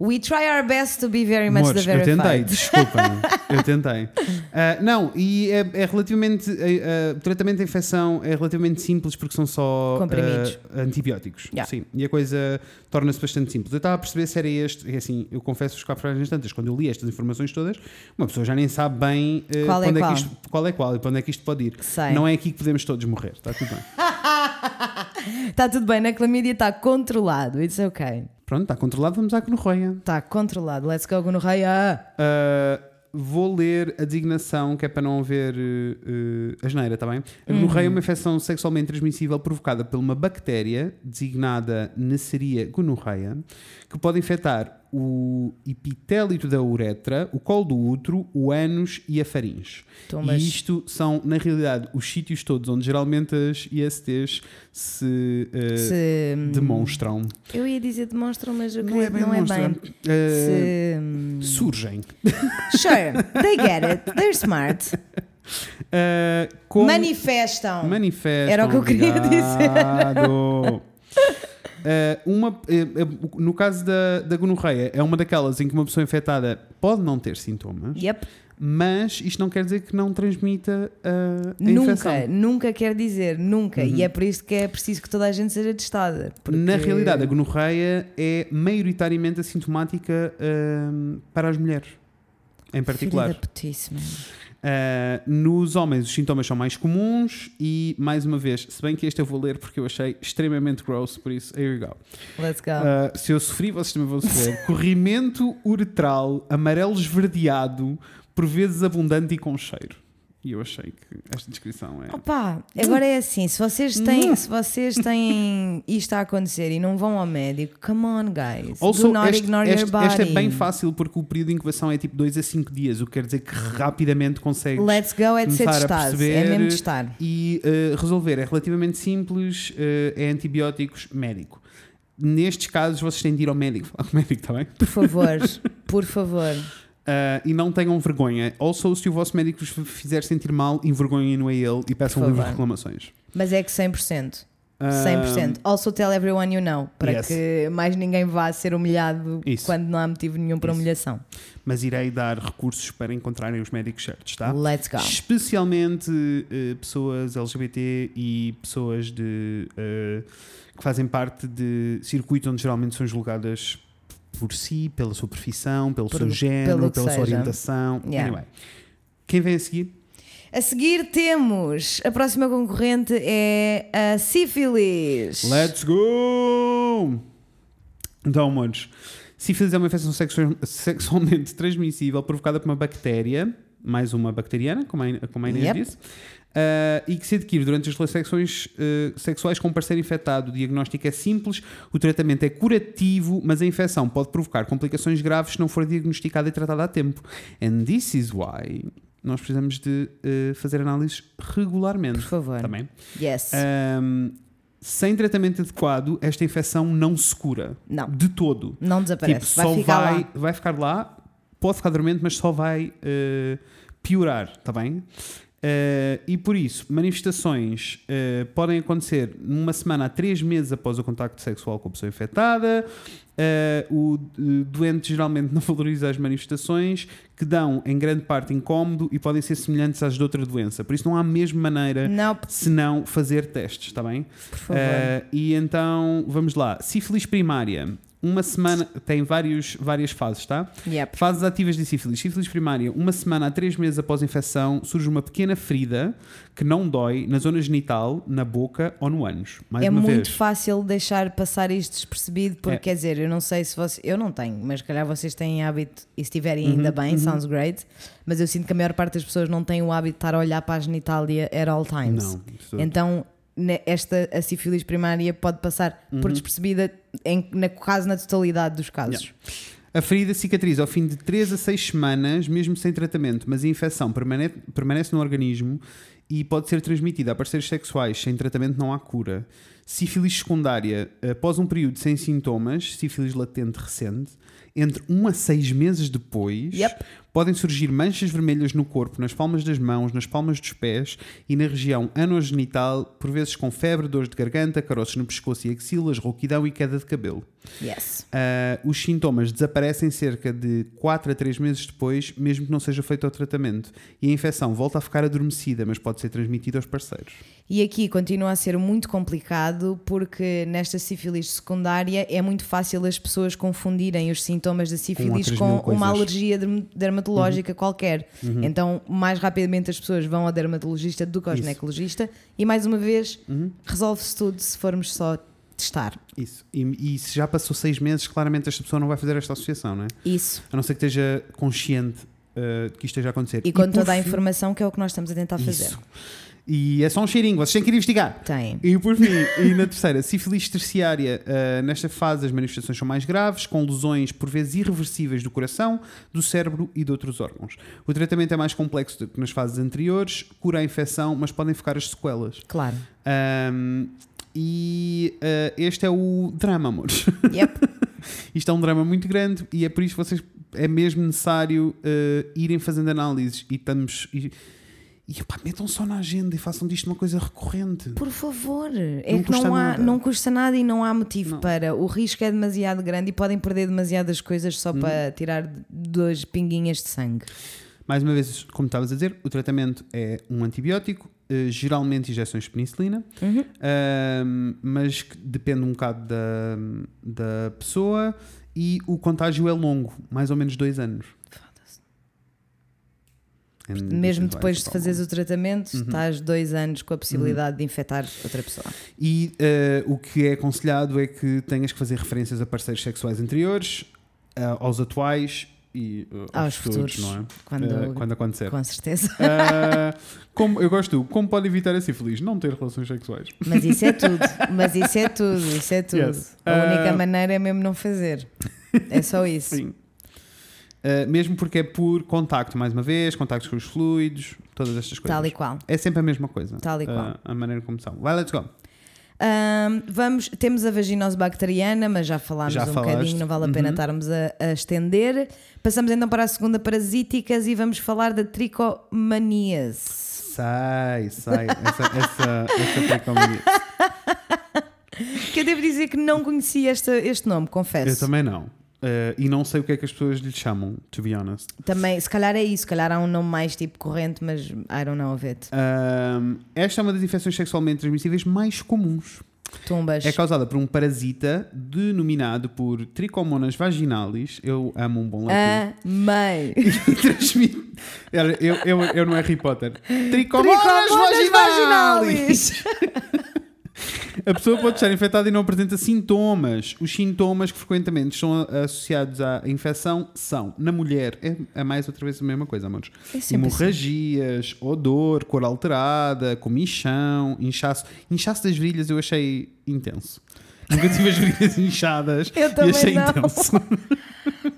We try our best to be very much Amores, the eu verified. tentei, desculpem, eu tentei. Ah, não, e é, é relativamente. ah, o tratamento da infecção é relativamente simples porque são só ah, antibióticos. Yeah. Sim, e a coisa torna-se bastante simples. Eu estava a perceber se era este, é assim, eu confesso que há instantes, quando eu li estas informações todas, uma pessoa já nem sabe bem ah, Qual é quando qual. que isto, qual é qual e para onde é que isto pode ir. Sei. Não é aqui que podemos todos morrer, está tudo bem. Está tudo bem, na clamídia está controlado. It's okay. Pronto, está controlado, vamos à gonorreia. Está controlado. Let's go, gonorreia. Uh, vou ler a designação, que é para não haver uh, uh, asneira, está bem? A gonorreia é uma infecção sexualmente transmissível provocada por uma bactéria, designada Neisseria gonorreia, que pode infectar o epitélito da uretra, o colo do útero, o ânus e a faringe. Tomas. E isto são, na realidade, os sítios todos onde geralmente as ISTs se, uh, Se, demonstram. Eu ia dizer demonstram, mas eu Não é bem não é bem. Uh, Se, surgem. sure, they get it. They're smart. Uh, como- Manifestam. Manifestam. Era o que eu queria obrigado. Uh, uma, eh, no caso da, da gonorreia, é uma daquelas em que uma pessoa infectada pode não ter sintomas, Yep. mas isto não quer dizer que não transmita uh, a Nunca, infecção. nunca quer dizer, nunca. E é por isso que é preciso que toda a gente seja testada. porque- Na realidade, a gonorreia é maioritariamente assintomática uh, para as mulheres, em particular. Filha da mano. Uh, nos homens, os sintomas são mais comuns e, mais uma vez, se bem que este eu vou ler porque eu achei extremamente gross, por isso, here we go. Let's go. Uh, se eu sofri, vocês também vão sofrer. Corrimento uretral, amarelo esverdeado, por vezes abundante e com cheiro. E eu achei que esta descrição é. Opa, agora é assim, se vocês têm, se vocês têm isto a acontecer e não vão ao médico, come on guys, Also, do not este, ignore este, your body. este é bem fácil porque o período de incubação é tipo 2 a 5 dias, o que quer dizer que rapidamente consegues Let's go é de ser testado, é mesmo testar. e uh, resolver. É relativamente simples, uh, é antibióticos médico. Nestes casos, vocês têm de ir ao médico, falar com o médico, está bem? Por favor, por favor. Uh, e não tenham vergonha. Also, se o vosso médico vos fizer sentir mal, envergonhem-no a ele e peçam favor. reclamações. Mas é que 100%. Ah, 100%. Also tell everyone you know, para Yes. que mais ninguém vá ser humilhado Isso. quando não há motivo nenhum para Isso. humilhação. mas irei dar recursos para encontrarem os médicos certos, tá? Let's go. Especialmente uh, pessoas LGBT e pessoas de, uh, que fazem parte de circuitos onde geralmente são julgadas por si, pela sua profissão, pelo Por- seu género, pela sua seja. orientação. Yeah. Anyway. Quem vem a seguir? A seguir temos a próxima concorrente é a sífilis. Let's go! Então, manos, sífilis é uma infecção sexu- sexualmente transmissível provocada por uma bactéria, mais uma bacteriana, como a, como a Inês Yep. disse, ah, e que se adquire durante as relações ah, sexuais com um parceiro infectado. O diagnóstico é simples, o tratamento é curativo, mas a infecção pode provocar complicações graves se não for diagnosticada e tratada a tempo. And this is why nós precisamos de ah, fazer análises regularmente. Por favor. Também. Yes. Ahm, sem tratamento adequado, esta infecção não se cura. Não. De todo. não desaparece. Tipo, vai só ficar vai, lá. vai ficar lá, pode ficar dormente, mas só vai eh, piorar, está bem? Eh, e por isso, manifestações eh, podem acontecer numa semana a três meses após o contacto sexual com a pessoa infectada. Eh, o doente geralmente não valoriza as manifestações, que dão em grande parte incómodo e podem ser semelhantes às de outra doença. Por isso, não há a mesma maneira Não, se não fazer testes, está bem? por favor. E então, vamos lá. Sífilis primária. Uma semana, tem vários, várias fases, tá? Yep. Fases ativas de sífilis. Sífilis primária, uma semana a três meses após a infecção, surge uma pequena ferida que não dói na zona genital, na boca ou no ânus. Mais é muito vez. fácil deixar passar isto despercebido, porque É. quer dizer, eu não sei se você. Eu não tenho, mas se calhar vocês têm hábito e se tiverem Uhum, ainda bem, sounds great. Mas eu sinto que a maior parte das pessoas não tem o hábito de estar a olhar para a genitália at all times. Não. Então, esta a sífilis primária pode passar Uhum. por despercebida em na, quase na totalidade dos casos. Yeah. A ferida cicatriza ao fim de 3 a 6 semanas, mesmo sem tratamento, mas a infecção permane- permanece no organismo e pode ser transmitida a parceiros sexuais. Sem tratamento não há cura. Sífilis secundária, após um período sem sintomas, sífilis latente recente, entre 1 a 6 meses depois, Yep. Podem surgir manchas vermelhas no corpo, nas palmas das mãos, nas palmas dos pés e na região anogenital, por vezes com febre, dores de garganta, caroços no pescoço e axilas, rouquidão e queda de cabelo. Yes. Uh, os sintomas desaparecem cerca de 4 a 3 meses depois, mesmo que não seja feito o tratamento. E a infecção volta a ficar adormecida, mas pode ser transmitida aos parceiros. E aqui continua a ser muito complicado porque nesta sífilis secundária é muito fácil as pessoas confundirem os sintomas da sífilis com, mil uma alergia derm- dermatológica qualquer. Então, mais rapidamente as pessoas vão ao dermatologista do que ao Isso. Uhum. ginecologista e, mais uma vez, resolve-se tudo se formos só testar. Isso. E, e se já passou 6 meses, claramente esta pessoa não vai fazer esta associação, não é? Isso. A não ser que esteja consciente uh, de que isto esteja a acontecer. E com por toda a fim- informação que é o que nós estamos a tentar fazer. Isso. E é só um cheirinho, vocês têm que ir investigar. Tem. E por fim, e na terceira, sífilis terciária, uh, nesta fase as manifestações são mais graves, com lesões por vezes irreversíveis do coração, do cérebro e de outros órgãos. O tratamento é mais complexo do que nas fases anteriores, cura a infecção, mas podem ficar as sequelas. Claro. Um, e uh, este é o drama, amores. Yep. Isto é um drama muito grande e é por isso que vocês é mesmo necessário uh, irem fazendo análises e estamos. E, E pá, metam só na agenda e façam disto uma coisa recorrente. Por favor, é Não que não, custa há, nada. não custa nada e não há motivo Não. para. O risco é demasiado grande e podem perder demasiadas coisas só Uhum. para tirar duas pinguinhas de sangue. Mais uma vez, como estavas a dizer, o tratamento é um antibiótico, eh, geralmente injeções de penicilina, Uhum. mas depende um bocado da, da pessoa e o contágio é longo, mais ou menos dois anos. Mesmo depois de fazeres o tratamento, Uhum. estás dois anos com a possibilidade de infectar outra pessoa. E eh, o que é aconselhado é que tenhas que fazer referências a parceiros sexuais anteriores, ah, aos atuais e ah, Aos futuros, não é? quando- Eh, quando acontecer. Com certeza. Ah, como, eu gosto como pode evitar a sífilis? Não ter relações sexuais. Mas isso é tudo. Mas isso é tudo. Isso é tudo. Yes. A única maneira é mesmo não fazer. É só isso. Sim. Ah, mesmo porque é por contacto, mais uma vez, contactos com os fluidos, todas estas coisas. Tal e qual. É sempre a mesma coisa. Tal e ah, qual. a maneira como são. Vai, let's go. Ahm, vamos, temos a vaginose bacteriana, mas já falámos Já um falaste. bocadinho, não vale a pena Uhum. estarmos a, a estender. Passamos então para a segunda parasíticas e vamos falar da tricomaníase. Sai, sai. Essa, essa, essa tricomania. Que eu devo dizer que não conhecia esta, este nome, confesso. Eu também não. Ah, e não sei o que é que as pessoas lhe chamam, to be honest. Também, se calhar é isso, se calhar há um nome mais tipo corrente, mas I don't know of it. Ahm, esta é uma das infecções sexualmente transmissíveis mais comuns. Tumbas. É causada por um parasita denominado por Trichomonas vaginalis. Eu amo um bom latim. Amei. Transmite. Eu, eu, eu não é Harry Potter. Trichomonas, Tricomonas vaginalis. vaginalis. A pessoa pode estar infectada e não apresenta sintomas. Os sintomas que frequentemente são associados à infecção são, na mulher, é, é mais outra vez a mesma coisa, amores. É assim. Hemorragias, odor, cor alterada, comichão, inchaço. Inchaço das virilhas eu achei intenso. Nunca tive as virilhas inchadas Eu e também achei não. intenso.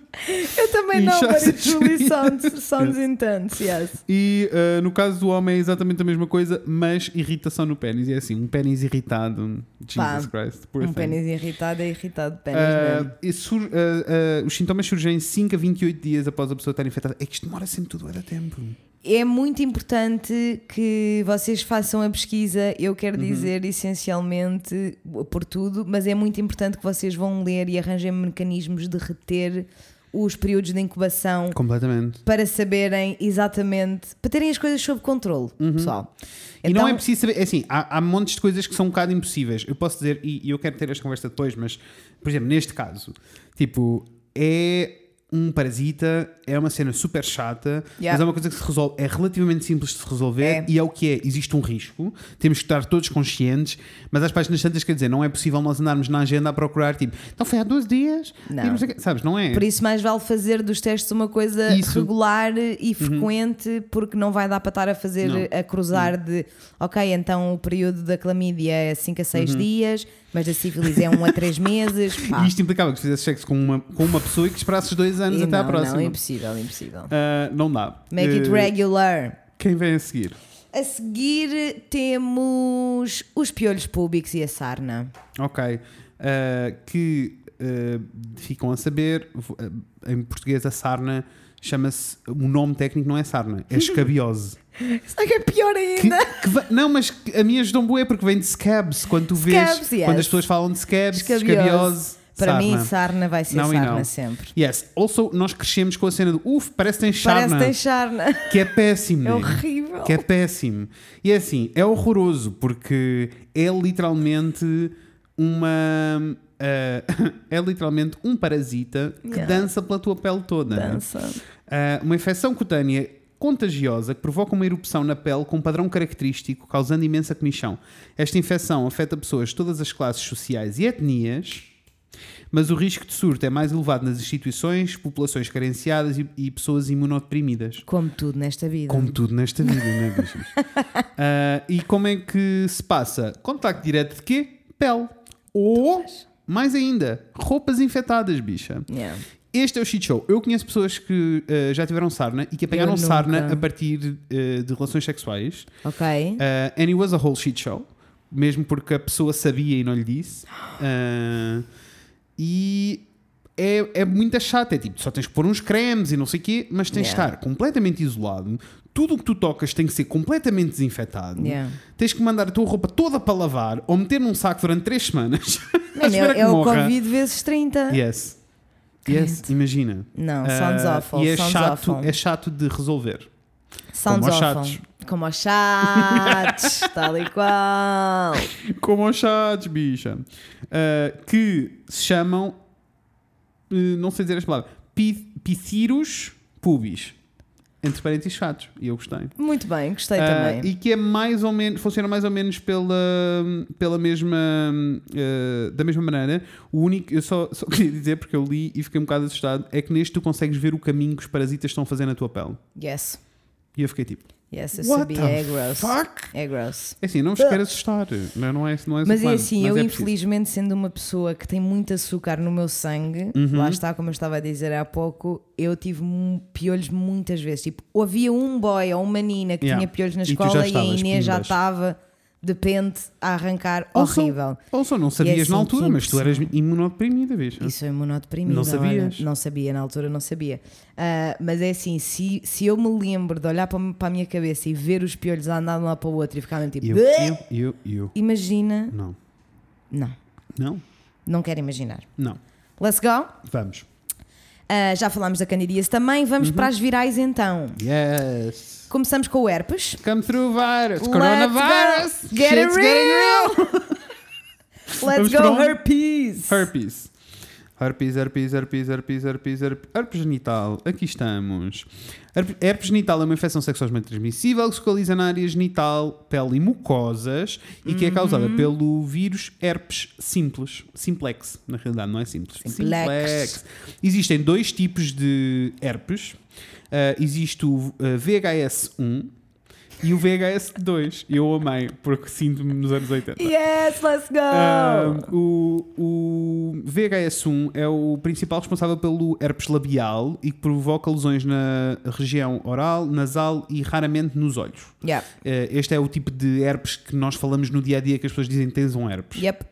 Eu também não, but it truly de- sounds, sounds intense, yes. E uh, no caso do homem é exatamente a mesma coisa, mas irritação no pênis. E é assim, um pênis irritado. Jesus Pá, Christ. Um thing. pênis irritado é irritado de pênis Uh, mesmo. e sur- uh, os sintomas surgem 5 a 28 dias após a pessoa estar infectada. É que isto demora sempre tudo, é da tempo. É muito importante que vocês façam a pesquisa. Eu quero Uhum. dizer essencialmente por tudo, mas é muito importante que vocês vão ler e arranjem mecanismos de reter os períodos de incubação Completamente. para saberem exatamente, para terem as coisas sob controle, pessoal. Uhum. e não Então- é preciso saber, é assim, há, há montes de coisas que são um bocado impossíveis. Eu posso dizer, e, e eu quero ter esta conversa depois, mas, por exemplo, neste caso, tipo, é um parasita, é uma cena super chata, Yeah. mas é uma coisa que se resolve, é relativamente simples de se resolver É. e é o que é, existe um risco, temos que estar todos conscientes, mas às páginas tantas, quer dizer, não é possível nós andarmos na agenda a procurar, tipo, então foi há 12 dias, Não. sabes, não é? Por isso, mais vale fazer dos testes uma coisa Isso. Uhum. regular e frequente, porque não vai dar para estar a fazer, Não. a cruzar de ok, então o período da clamídia é 5 a 6 dias, mas da sífilis é 1 a 3 meses. Pá. E isto implicava que fizesse sexo com uma, com uma pessoa e que esperasses dois anos E até à não, próxima. Não, impossível, impossível. Ah, não dá. Make it Ah, regular. Quem vem a seguir? A seguir temos os piolhos públicos e a sarna. Ok. Ah, que ah, ficam a saber, em português a sarna chama-se, o nome técnico não é sarna, é escabiose. Será que é pior Que- ainda? que va- não, mas que a minha ajudou bué porque vem de scabs. Quando tu vês, Scabs, yes. quando as pessoas falam de scabs, Escabiose. escabiose, Para sarna. mim, sarna vai ser Não sarna sempre. Yes. Also, nós crescemos com a cena do uf, parece que tens sarna. Parece que tem sarna. Que é péssimo. É horrível. Que é péssimo. E é assim, é horroroso porque é literalmente uma. Eh, é literalmente um parasita que Yeah. dança pela tua pele toda. né? Dança. Eh, uma infecção cutânea contagiosa que provoca uma erupção na pele com um padrão característico, causando imensa comichão. Esta infecção afeta pessoas de todas as classes sociais e etnias, mas o risco de surto é mais elevado nas instituições, populações carenciadas e, e pessoas imunodeprimidas. Como tudo nesta vida. Como tudo nesta vida, não é, bichos? Ah, e como é que se passa? Contacto direto de quê? Pele. Ou, mais ainda, roupas infectadas, bicha. Yeah. Este é o shit show. Eu conheço pessoas que ah, já tiveram sarna e que apanharam sarna a partir ah, de relações sexuais. Ok. Ah, and it was a whole shit show. Mesmo porque a pessoa sabia e não lhe disse. E é, é muito chato. É tipo, só tens que pôr uns cremes e não sei o quê, mas tens de Yeah. estar completamente isolado. Tudo o que tu tocas tem que ser completamente desinfetado. Yeah. Tens que mandar a tua roupa toda para lavar ou meter num saco durante três semanas. Mano, é, é o. Covid vezes 30. Yes. Yes, imagina. Não, Ah, sounds awful. E é sounds chato, awful. é chato de resolver. Sounds como awful. chatos. Como aos chatos, tal e qual. Como aos chatos, bicha. Ah, que se chamam, eh, não sei dizer as palavras, pi- Pithirus pubis. Entre parênteses chatos. E eu gostei. Muito bem, gostei Ah, também. e que é mais ou menos, funciona mais ou menos pela, pela mesma, ah, da mesma maneira. O único, eu só, só queria dizer, porque eu li e fiquei um bocado assustado, é que neste tu consegues ver o caminho que os parasitas estão a fazer na tua pele. Yes. E eu fiquei tipo, Yes, eu what sabia. the É gross. fuck? É gross. É assim, não vos quero assustar, não, não é, não é Mas é assim, mas eu é preciso. infelizmente sendo uma pessoa que tem muito açúcar no meu sangue, Uhum. lá está, como eu estava a dizer há pouco, eu tive piolhos muitas vezes. Tipo, havia um boy ou uma menina que Yeah. tinha piolhos na E escola e, a estavas Inês já estava de pente a arrancar horrível. Ou só não sabias assim na altura, mas tu eras imunodeprimida, bicho. Isso é imunodeprimível. Não sabias? olha. Não sabia, na altura não sabia. Ah, mas é assim, se, se eu me lembro de olhar para, para a minha cabeça e ver os piolhos a andar de um lado para o outro e ficar mesmo tipo. Eu, eu, eu, eu. Imagina. Não. Não, Não? não quero imaginar. Não. Let's go. Vamos. Ah, já falámos da candidíase também. Vamos Uhum. para as virais então. Yes. Começamos com o herpes. Come through virus. Let's Coronavirus. go. Get it Shit's getting real. Let's Vamos go, herpes. Herpes. Herpes, herpes, herpes, herpes, herpes, herpes, herpes genital. Aqui estamos. Herpes, genital é uma infecção sexualmente transmissível que se localiza na área genital, pele e mucosas e que é causada Uhum. pelo vírus herpes simples. Simplex, na realidade, não é simples. Simplex. Existem dois tipos de herpes. Ah, existe o ah, VHS1 e o VHS2. Eu amei, porque sinto-me nos anos 80. Yes, let's go. Ah, o, o VHS1 é o principal responsável pelo herpes labial e que provoca lesões na região oral, nasal e raramente nos olhos. Yep, Eh, Este é o tipo de herpes que nós falamos no dia a dia que as pessoas dizem que tens um herpes. yep.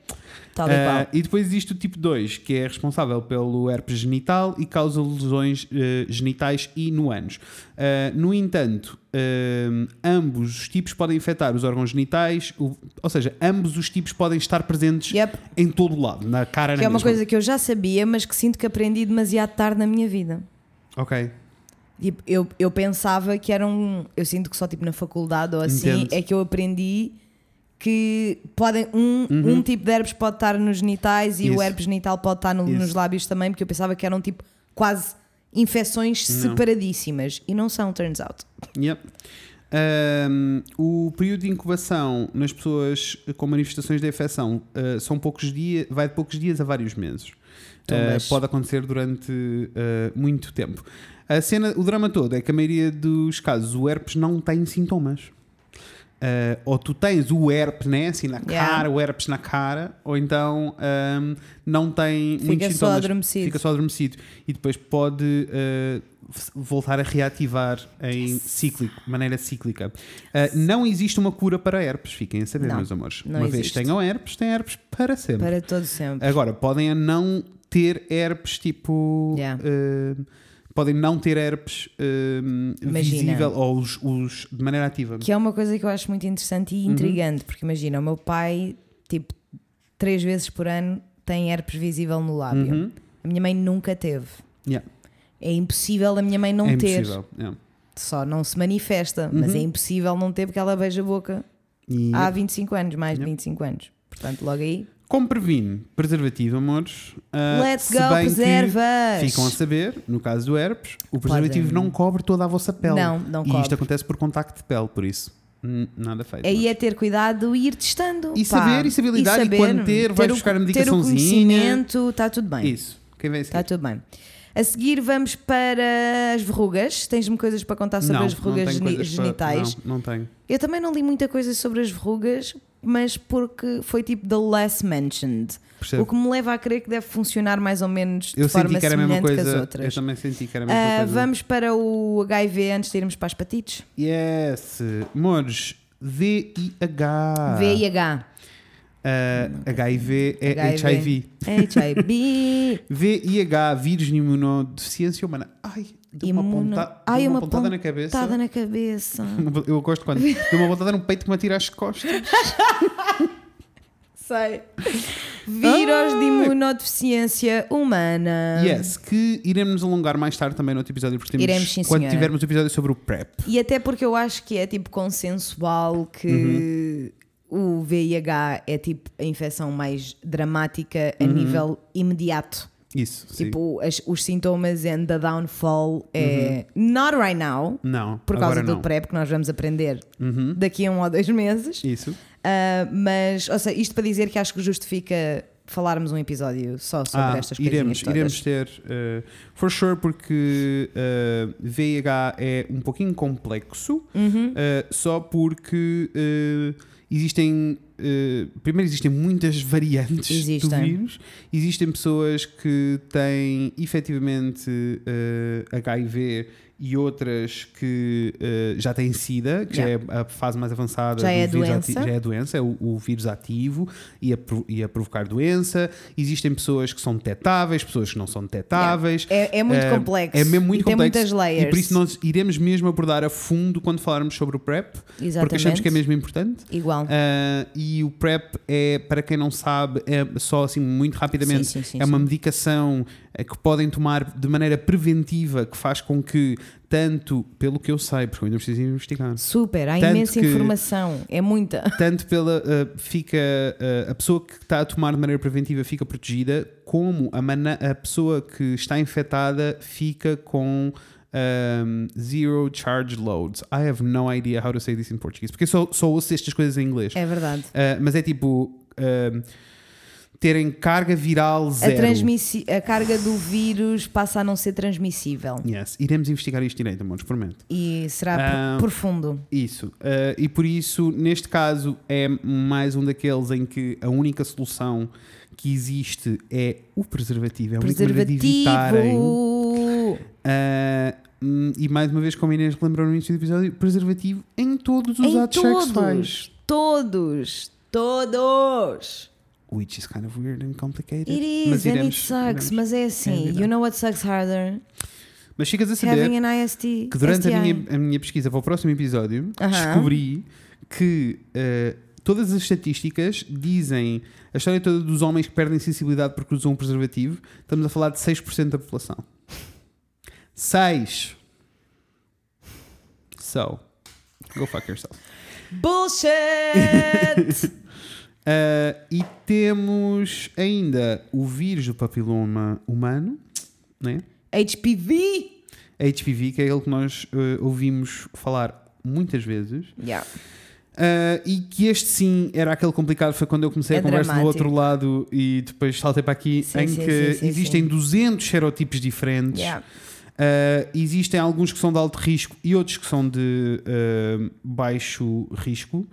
Tal e Ah, qual. e depois existe o tipo 2, que é responsável pelo herpes genital e causa lesões eh, genitais e no ânus. Ah, no entanto, ambos os tipos podem infectar os órgãos genitais, o- ou seja, ambos os tipos podem estar presentes Yep. em todo o lado, na cara Que na é uma mesma. coisa que eu já sabia, mas que sinto que aprendi demasiado tarde na minha vida. Ok. Tipo, eu, eu pensava que era um. Eu sinto que só tipo na faculdade ou assim Entendo. é que eu aprendi que podem um, um tipo de herpes pode estar nos genitais e Uhum. Isso. o herpes genital pode estar no- nos lábios também, porque eu pensava que eram tipo quase infecções Não. separadíssimas e não são, turns out. Yep. Ahm, o período de incubação nas pessoas com manifestações de infecção ah, são poucos dias, vai de poucos dias a vários meses. Tumbas. pode acontecer durante ah, muito tempo. A cena, o drama todo é que a maioria dos casos o herpes não tem sintomas. Ah, ou tu tens o herpes, né? Assim na Yeah. cara, o herpes na cara, ou então ahm, não tem Fica muitos só adormecido. Fica só adormecido. E depois pode f- voltar a reativar em cíclico, maneira cíclica. Ah, não existe uma cura para herpes, fiquem a saber, Não, meus amores. não uma vez existe. tenham herpes, têm herpes para sempre. Para todo sempre. Agora, podem a não ter herpes tipo. Yeah. eh, podem não ter herpes Imagina. visível ou os, os de maneira ativa. Que é uma coisa que eu acho muito interessante Uhum. e intrigante, porque imagina, o meu pai, tipo, três vezes por ano tem herpes visível no lábio. Uhum. A minha mãe nunca teve. Yeah. É impossível a minha mãe não é ter. yeah. Só não se manifesta, mas Uhum. é impossível não ter porque ela beija a boca E há 25 anos, mais de Yep. 25 anos. Portanto, logo aí, como previne preservativo, amores? ah, let's go, preservas! Ficam a saber, no caso do herpes, o preservativo Podem. não cobre toda a vossa pele. Não, não e isto cobre. acontece por contacto de pele, por isso, nada feito. Aí é ter cuidado e ir testando. E pá. saber, e saber lidar, e quando ter, vais o- buscar a Ter o medicaçãozinha. conhecimento, está tudo bem. Isso. Quem vem seguir? Está tudo bem. A seguir vamos para as verrugas. Tens-me coisas para contar sobre não, as verrugas não tenho geni- coisas para- genitais? Não, não tenho. Eu também não li muita coisa sobre as verrugas, mas porque foi tipo the less mentioned. Percebo. O que me leva a crer que deve funcionar mais ou menos de Eu forma senti que era a mesma semelhante que as coisa. Eu outras. também senti que era a mesma Ah, coisa. vamos para o HIV antes de irmos para as patites. Yes. Mores. VIH. VIH. Ah, HIV é HIV. HIV. HIV. VIH, vírus de imunodeficiência humana. Ai, Deu uma Imuno- ponta- Ai, deu uma uma pontada na cabeça. pontada na cabeça. Eu gosto quando deu uma pontada no peito que me atira às costas. Sei. Vírus de Ai. imunodeficiência humana. Yes, que iremos nos alongar mais tarde também no outro episódio, porque temos, Iremos, sim, quando senhora. tivermos o episódio sobre o PrEP. E até porque eu acho que é tipo consensual que Uhum. O VIH é tipo a infecção mais dramática Uhum. a nível imediato. Isso. Tipo, as- os sintomas and the downfall é not right now, não, por causa Uhum. do não. Uhum. PrEP que nós vamos aprender daqui a um ou dois meses. Isso. Ah, mas, ou seja, isto para dizer que acho que justifica falarmos um episódio só sobre Ah, estas coisinhas iremos, iremos ter, uh, for sure, porque uh, VIH é um pouquinho complexo, Uhum. uh, só porque uh, existem. uh, primeiro, existem muitas variantes Existem. do vírus. Existem pessoas que têm efetivamente uh, HIV e outras que uh, já têm SIDA, que Yeah. já é a fase mais avançada Já do é vírus doença. ati- já é a doença, é o, o vírus ativo e a, e a provocar doença. Existem pessoas que são detetáveis, pessoas que não são detetáveis. É, é muito Eh, complexo. É mesmo muito e tem complexo. muitas layers. E por isso nós iremos mesmo abordar a fundo quando falarmos sobre o PrEP, porque Exatamente. achamos que é mesmo importante. Igual. Ah, e o PrEP é, para quem não sabe, é só assim muito rapidamente, Sim, sim, sim, é uma medicação que podem tomar de maneira preventiva que faz com que, tanto pelo que eu sei, porque eu ainda preciso investigar, Super, há imensa que- informação. É muita. tanto pela uh, fica uh, a pessoa que está a tomar de maneira preventiva fica protegida, como a, a pessoa que está infectada fica com um, zero charge loads. I have no idea how to say this in Portuguese, porque eu só, só ouço estas coisas em inglês. É verdade. Uh, mas é tipo um, terem carga viral A, zero. transmissi- a carga do vírus passa a não ser transmissível. Yes. Iremos investigar isto direito, amores, prometo. E será Ah. profundo. Isso. Uh, e por isso, neste caso, é mais um daqueles em que a única solução que existe é o preservativo. É a evitarem. Preservativo! Uh, e mais uma vez, como a Inês lembrou no início do episódio, preservativo em todos os Em atos sexuais. todos, todos, todos. Which is kind of weird and complicated. It is, mas and iremos, it sucks, iremos. mas é É assim. verdade. you know what sucks harder? Mas ficas a saber Having an IST. que durante a minha, a minha pesquisa para o próximo episódio Aham. descobri que uh, todas as estatísticas dizem a história toda dos homens que perdem sensibilidade porque usam um preservativo. Estamos a falar de 6% da população. 6. So, go fuck yourself. Bullshit! Uh, e temos ainda o vírus do papiloma humano, né? HPV! HPV, que é aquele que nós uh, ouvimos falar muitas vezes. Yeah. Uh, e que este sim era aquele complicado, foi quando eu comecei É a conversa do dramático. outro lado e depois saltei para aqui, Sim, em sim, que sim, existem sim. 200 serotipos diferentes. Yeah. Uh, existem alguns que são de alto risco e outros que são de baixo risco.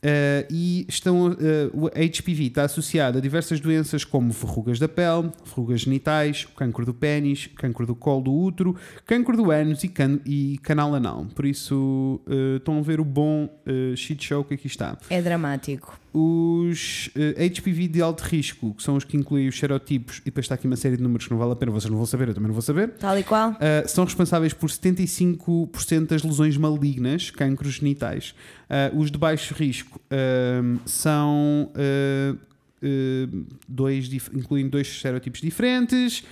Uh, e estão, uh, o HPV está associado a diversas doenças como verrugas da pele, verrugas genitais, cancro do pênis, cancro do colo do útero, cancro do ânus e, can e canal anal. Por isso, uh, estão a ver o bom shit show que aqui está. É dramático. Os uh, HPV de alto risco, que são os que incluem os serotipos, e depois está aqui uma série de números que não vale a pena, vocês não vão saber, eu também não vou saber. Tal e qual? Uh, são responsáveis por 75% das lesões malignas, cancros genitais. Uh, os de baixo risco um, são dois, incluem dois serotipos diferentes.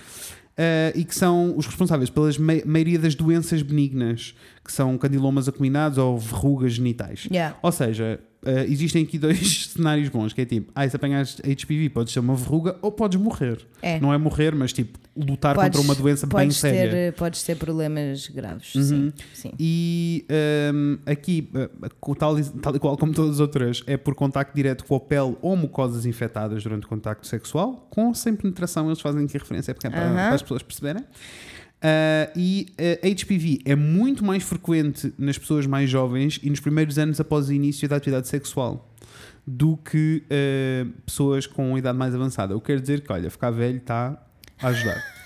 uh, e que são os responsáveis pela maioria das doenças benignas, que são candilomas acuminados ou verrugas genitais. Yeah. Ou seja, eh, existem aqui dois cenários bons, que é tipo, ah, se apanhas HPV podes ser uma verruga ou podes morrer. É. Não é morrer, mas tipo, lutar Podes- contra uma doença bem podes séria. ter, podes ter problemas graves. Uhum. Sim, sim. E ehm, aqui, eh, tal, e- tal e qual como todas as outras, é por contacto direto com a pele ou mucosas infectadas durante o contacto sexual, com ou sem penetração, eles fazem aqui referência, porque é para, Aham. para as pessoas perceberem. Ah, e HPV é muito mais frequente nas pessoas mais jovens e nos primeiros anos após o início da atividade sexual do que eh, pessoas com idade mais avançada. Eu quero dizer que, olha, ficar velho está a ajudar.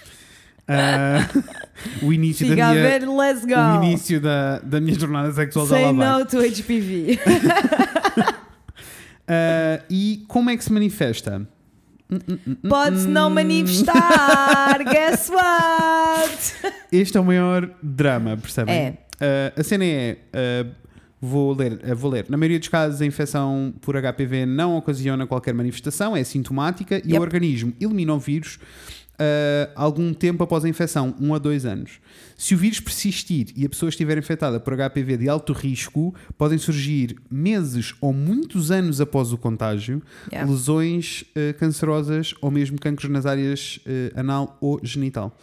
Ah, o início Fica da minha, let's go. o início da, da minha jornada sexual já Say lá no to HPV. Ah, e como é que se manifesta? Podes não manifestar. Guess what? God! Este é o maior drama, percebem? É. Uh, a cena é. uh, vou, ler, uh, vou ler. Na maioria dos casos, a infecção por HPV não ocasiona qualquer manifestação, é sintomática e Yep. o organismo elimina o vírus uh, algum tempo após a infecção, um a dois anos. Se o vírus persistir e a pessoa estiver infectada por HPV de alto risco, podem surgir meses ou muitos anos após o contágio Yeah. lesões uh, cancerosas ou mesmo cancros nas áreas uh, anal ou genital.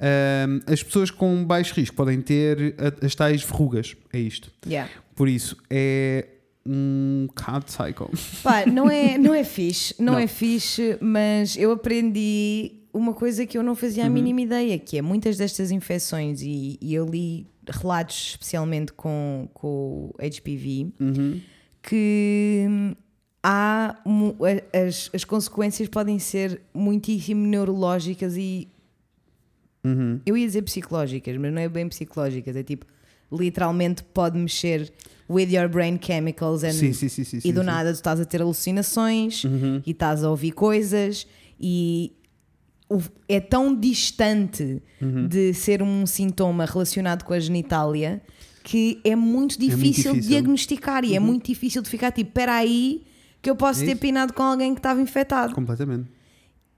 Um, as pessoas com baixo risco podem ter as tais verrugas. É isto. Yeah. Por isso, é um bocado psycho. Pá, não é, não é fixe, não, Não. é fixe, mas eu aprendi uma coisa que eu não fazia Uhum. a mínima ideia, que é muitas destas infecções, e, e eu li relatos especialmente com, com o HPV, Uhum. que há as, as consequências podem ser muitíssimo neurológicas e Uhum. eu ia dizer psicológicas, mas não é bem psicológicas, é tipo literalmente pode mexer with your brain chemicals and Sim, sim, sim, e do nada tu estás a ter alucinações Uhum. e estás a ouvir coisas e é tão distante Uhum. de ser um sintoma relacionado com a genitália que é muito difícil, de difícil. diagnosticar e é muito difícil de ficar tipo, espera aí que eu posso É ter pinado com alguém que estava infectado. Completamente.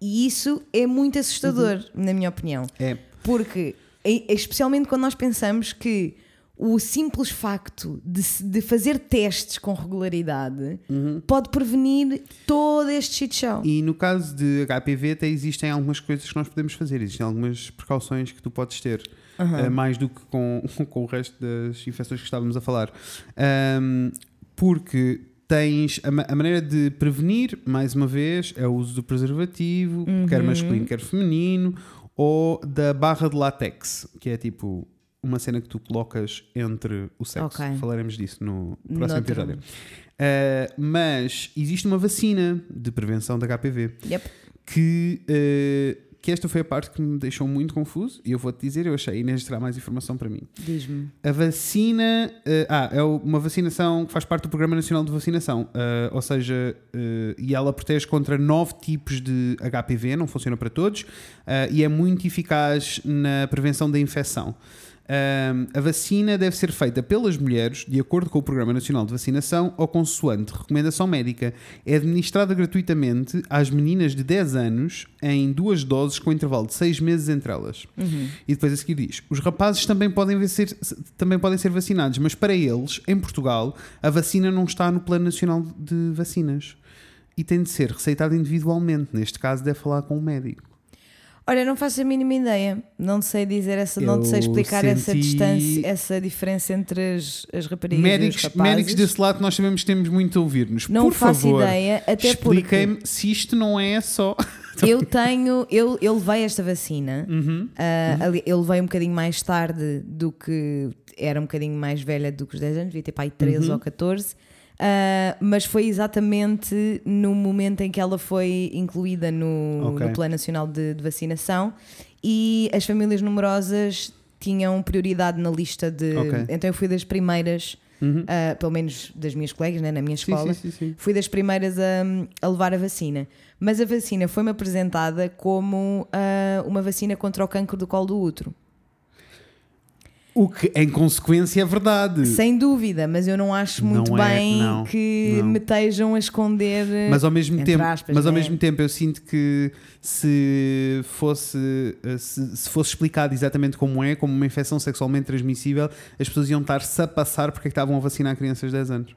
E isso é muito assustador, Uhum. na minha opinião. É. Porque, especialmente quando nós pensamos que o simples facto de, de fazer testes com regularidade pode prevenir todo este shit show. E no caso de HPV, até existem algumas coisas que nós podemos fazer, existem algumas precauções que tu podes ter, eh, mais do que com, com o resto das infecções que estávamos a falar. Ahm, porque tens a, ma- a maneira de prevenir, mais uma vez, é o uso do preservativo, quer masculino, quer feminino, ou da barra de látex, que é tipo uma cena que tu colocas entre o sexo. Ok. Falaremos disso no próximo Noutro. episódio. Uh, mas existe uma vacina de prevenção da HPV Yep. que, uh, que esta foi a parte que me deixou muito confuso e eu vou-te dizer, eu achei, Inês terá mais informação para mim. Diz-me. A vacina, uh, ah, é uma vacinação que faz parte do Programa Nacional de Vacinação, uh, ou seja, uh, e ela protege contra nove tipos de HPV, não funciona para todos, e é muito eficaz na prevenção da infecção. Um, a vacina deve ser feita pelas mulheres, de acordo com o Programa Nacional de Vacinação ou consoante recomendação médica. É administrada gratuitamente às meninas de 10 anos em duas doses com intervalo de 6 meses entre elas. E depois a seguir diz: os rapazes também podem, ser, também podem ser vacinados, mas para eles, em Portugal, a vacina não está no Plano Nacional de Vacinas. E tem de ser receitada individualmente. Neste caso, deve falar com o médico. Olha, não faço a mínima ideia. Não sei dizer essa, não sei explicar essa distância, essa diferença entre as, as raparigas e Médicos, os rapazes. médicos desse lado, nós sabemos que temos muito a ouvir-nos. Não Por faço favor, ideia, até porque- expliquem-me se isto não é só. Eu tenho, eu, eu levei esta vacina, Uhum. ah, ali- eu levei um bocadinho mais tarde do que era um bocadinho mais velha do que os 10 anos, devia ter pai 13 Uhum. ou 14, ah, mas foi exatamente no momento em que ela foi incluída no, Ok. no Plano Nacional de, de Vacinação e as famílias numerosas tinham prioridade na lista de. Ok. Então eu fui das primeiras, ah, pelo menos das minhas colegas, né, na minha Uhum. Escola, sim, sim, sim. fui das primeiras a, a levar a vacina. Mas a vacina foi-me apresentada como ah, uma vacina contra o cancro do colo do útero. O que, em consequência, é verdade. Sem dúvida, mas eu não acho muito Não é, bem não, que não. me estejam a esconder. Mas ao mesmo tempo, aspas, mas ao né? mesmo tempo eu sinto que se fosse eh, se, se fosse explicado exatamente como é, como uma infecção sexualmente transmissível, as pessoas iam estar-se a passar porque é que estavam a vacinar crianças de 10 anos.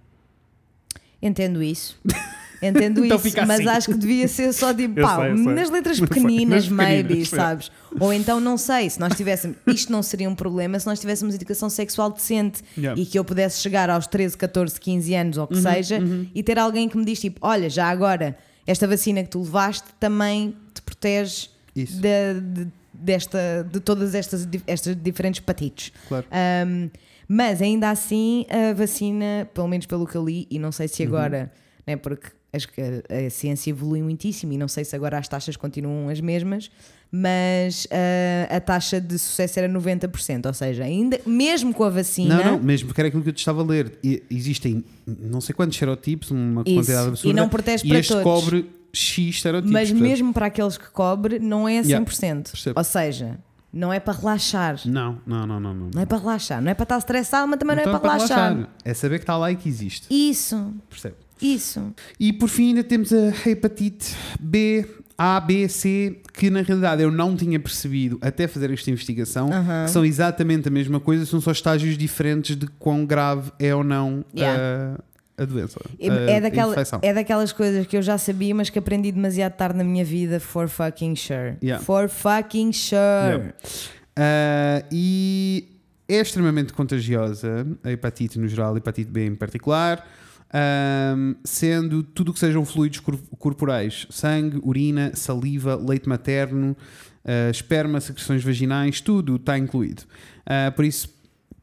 Entendo isso. Entendo Então isso, mas assim. acho que devia ser só tipo, sei. nas letras pequeninas, nas maybe, pequeninas, sabes? Ou então, não sei, se nós tivéssemos, isto não seria um problema se nós tivéssemos educação sexual decente Yeah. e que eu pudesse chegar aos 13, 14, 15 anos ou o que Uhum, seja e ter alguém que me diz tipo, olha, já agora, esta vacina que tu levaste também te protege Isso. de, de- desta, de todas estas, estas diferentes patites. Claro. Um, mas ainda assim, a vacina, pelo menos pelo que eu li, e não sei se agora, né, porque as- a, a ciência evolui muitíssimo e não sei se agora as taxas continuam as mesmas, mas uh, a taxa de sucesso era 90%, ou seja, ainda, mesmo com a vacina. Não, não, mesmo porque era aquilo que eu te estava a ler. E- Existem não sei quantos serotipos, uma Isso, quantidade e absurda. não protege e para este todos. cobre X serotipos. Mas portanto, mesmo para aqueles que cobre, não é a 100%. Yeah, percebo. Ou seja, Não é para relaxar. Não, não, não, não. não. Não é para relaxar. Não é para estar estressado, mas também não, Então é para relaxar. É saber que está lá e que existe. Isso, Percebe? Isso. E por fim ainda temos a hepatite B, A, B, C, que na realidade eu não tinha percebido até fazer esta investigação, que são exatamente a mesma coisa, são só estágios diferentes de quão grave é ou não Yeah. a, a doença. É, a, é a daquela- infecção. é daquelas coisas que eu já sabia, mas que aprendi demasiado tarde na minha vida. For fucking sure. Yeah. For fucking sure. Yeah. Ah, e é extremamente contagiosa, a hepatite no geral, a hepatite B em particular, ahm, sendo tudo o que sejam fluidos cor- corporais, sangue, urina, saliva, leite materno, ah, esperma, secreções vaginais, tudo está incluído. Ah, por isso,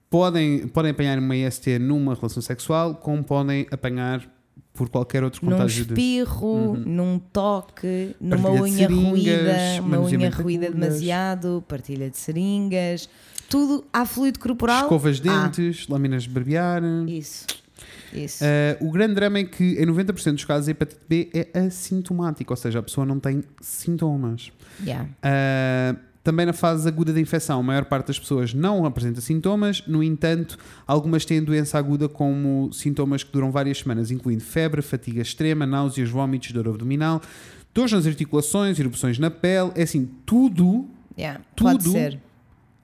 podem, podem apanhar uma IST numa relação sexual, como podem apanhar por qualquer outro Num contágio de. espirro, num toque, numa Partilha unha ruída, uma unha ruída demasiado, partilha de seringas, tudo há fluido corporal. Escovas de dentes, lâminas de barbear. Isso. Isso. Uh, o grande drama é que em 90% dos casos a hepatite B é assintomática, ou seja, a pessoa não tem sintomas. Yeah. Uh, também na fase aguda da infecção, a maior parte das pessoas não apresenta sintomas, no entanto, algumas têm doença aguda como sintomas que duram várias semanas, incluindo febre, fatiga extrema, náuseas, vômitos, dor abdominal, dores nas articulações, erupções na pele, é assim, tudo Yeah. Tudo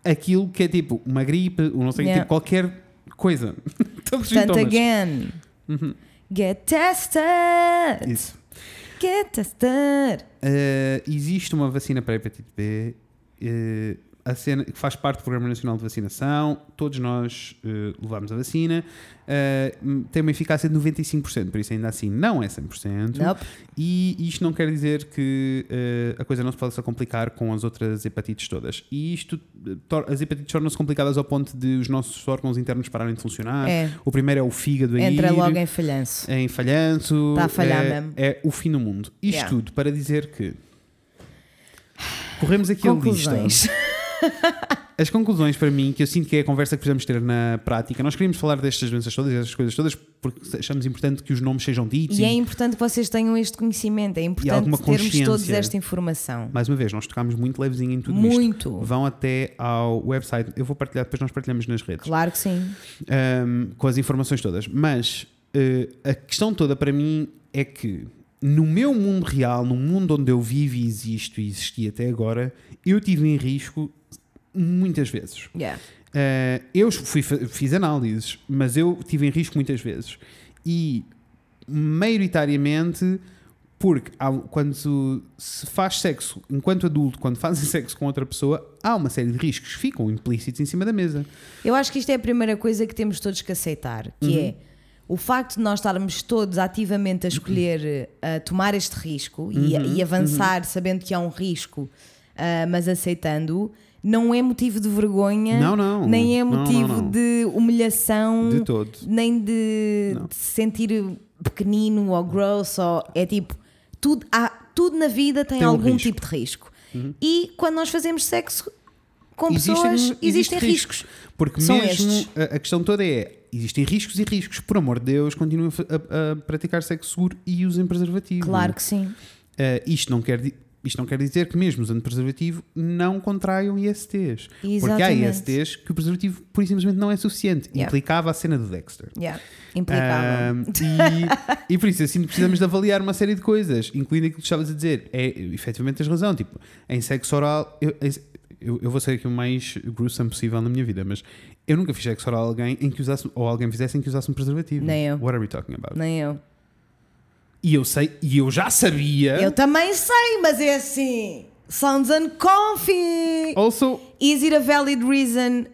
aquilo que é tipo uma gripe, ou não sei, Yeah. tipo qualquer coisa. Todos os Portanto, sintomas. again, Uhum. get tested. Isso. Get tested. Uh, existe uma vacina para a hepatite B, uh, a cena, que faz parte do Programa Nacional de Vacinação, todos nós uh, levamos a vacina, uh, tem uma eficácia de 95%, por isso ainda assim não é 100%. Nope. E isto não quer dizer que uh, a coisa não se possa complicar com as outras hepatites todas. E isto, as hepatites tornam-se complicadas ao ponto de os nossos órgãos internos pararem de funcionar. É. O primeiro é o fígado Entra ir, logo em falhanço. em falhanço. Tá a falhar é, mesmo. é o fim do mundo. Isto Yeah. tudo para dizer que corremos aqui a lista. As conclusões para mim, que eu sinto que é a conversa que precisamos ter na prática, nós queríamos falar destas doenças todas e destas coisas todas porque achamos importante que os nomes sejam ditos E é importante que vocês tenham este conhecimento, é importante termos todos esta informação. mais uma vez, nós tocámos muito levezinho em tudo isto. Muito. Vão até ao website, eu vou partilhar, depois nós partilhamos nas redes. Claro que sim. um, com as informações todas. Mas uh, a questão toda para mim é que no meu mundo real, no mundo onde eu vivo e existo e existi até agora, eu tive em risco muitas vezes. Yeah. Uh, eu fui, fiz análises, mas eu tive em risco muitas vezes. E maioritariamente porque há- quando se faz sexo enquanto adulto, quando fazem sexo com outra pessoa, há uma série de riscos que ficam implícitos em cima da mesa. Eu acho que isto é a primeira coisa que temos todos que aceitar, que Uhum. é o facto de nós estarmos todos ativamente a escolher a tomar este risco e, Uhum. e avançar sabendo que há um risco, ah, mas aceitando, não é motivo de vergonha, Não, não. nem é Não, não, motivo não. de humilhação, De todo. nem de, se sentir pequenino ou gross, ou, é tipo, tudo, há, tudo na vida tem, Tem um algum. Uhum. tipo de risco. E quando nós fazemos sexo com Existem- pessoas, existem existem riscos. riscos. Porque São mesmo estes. a, questão toda é: existem riscos e riscos. Por amor de Deus, continuem a, a- praticar sexo seguro e usem preservativo. Claro que sim. Uh, isto, não quer, di- isto não quer dizer que, mesmo usando preservativo, não contraiam ISTs. Porque há Exatamente. ISTs que o preservativo, por simplesmente, não é suficiente. Yeah. Implicava a cena do Dexter. Yeah, implicável. Um, e, e por isso, assim, precisamos de avaliar uma série de coisas, incluindo aquilo que estavas a dizer. É, efetivamente, tens razão. Tipo, em sexo oral, eu, eu, eu vou ser aqui o mais gruesome possível na minha vida, mas eu nunca fiz sexo oral a alguém em que usasse, ou alguém fizesse em que usasse um preservativo. Nem eu. What are we talking about? Nem eu. E eu sei, e eu já sabia. Eu também sei, mas é assim. Sounds uncomfy. Also, Is it a valid reason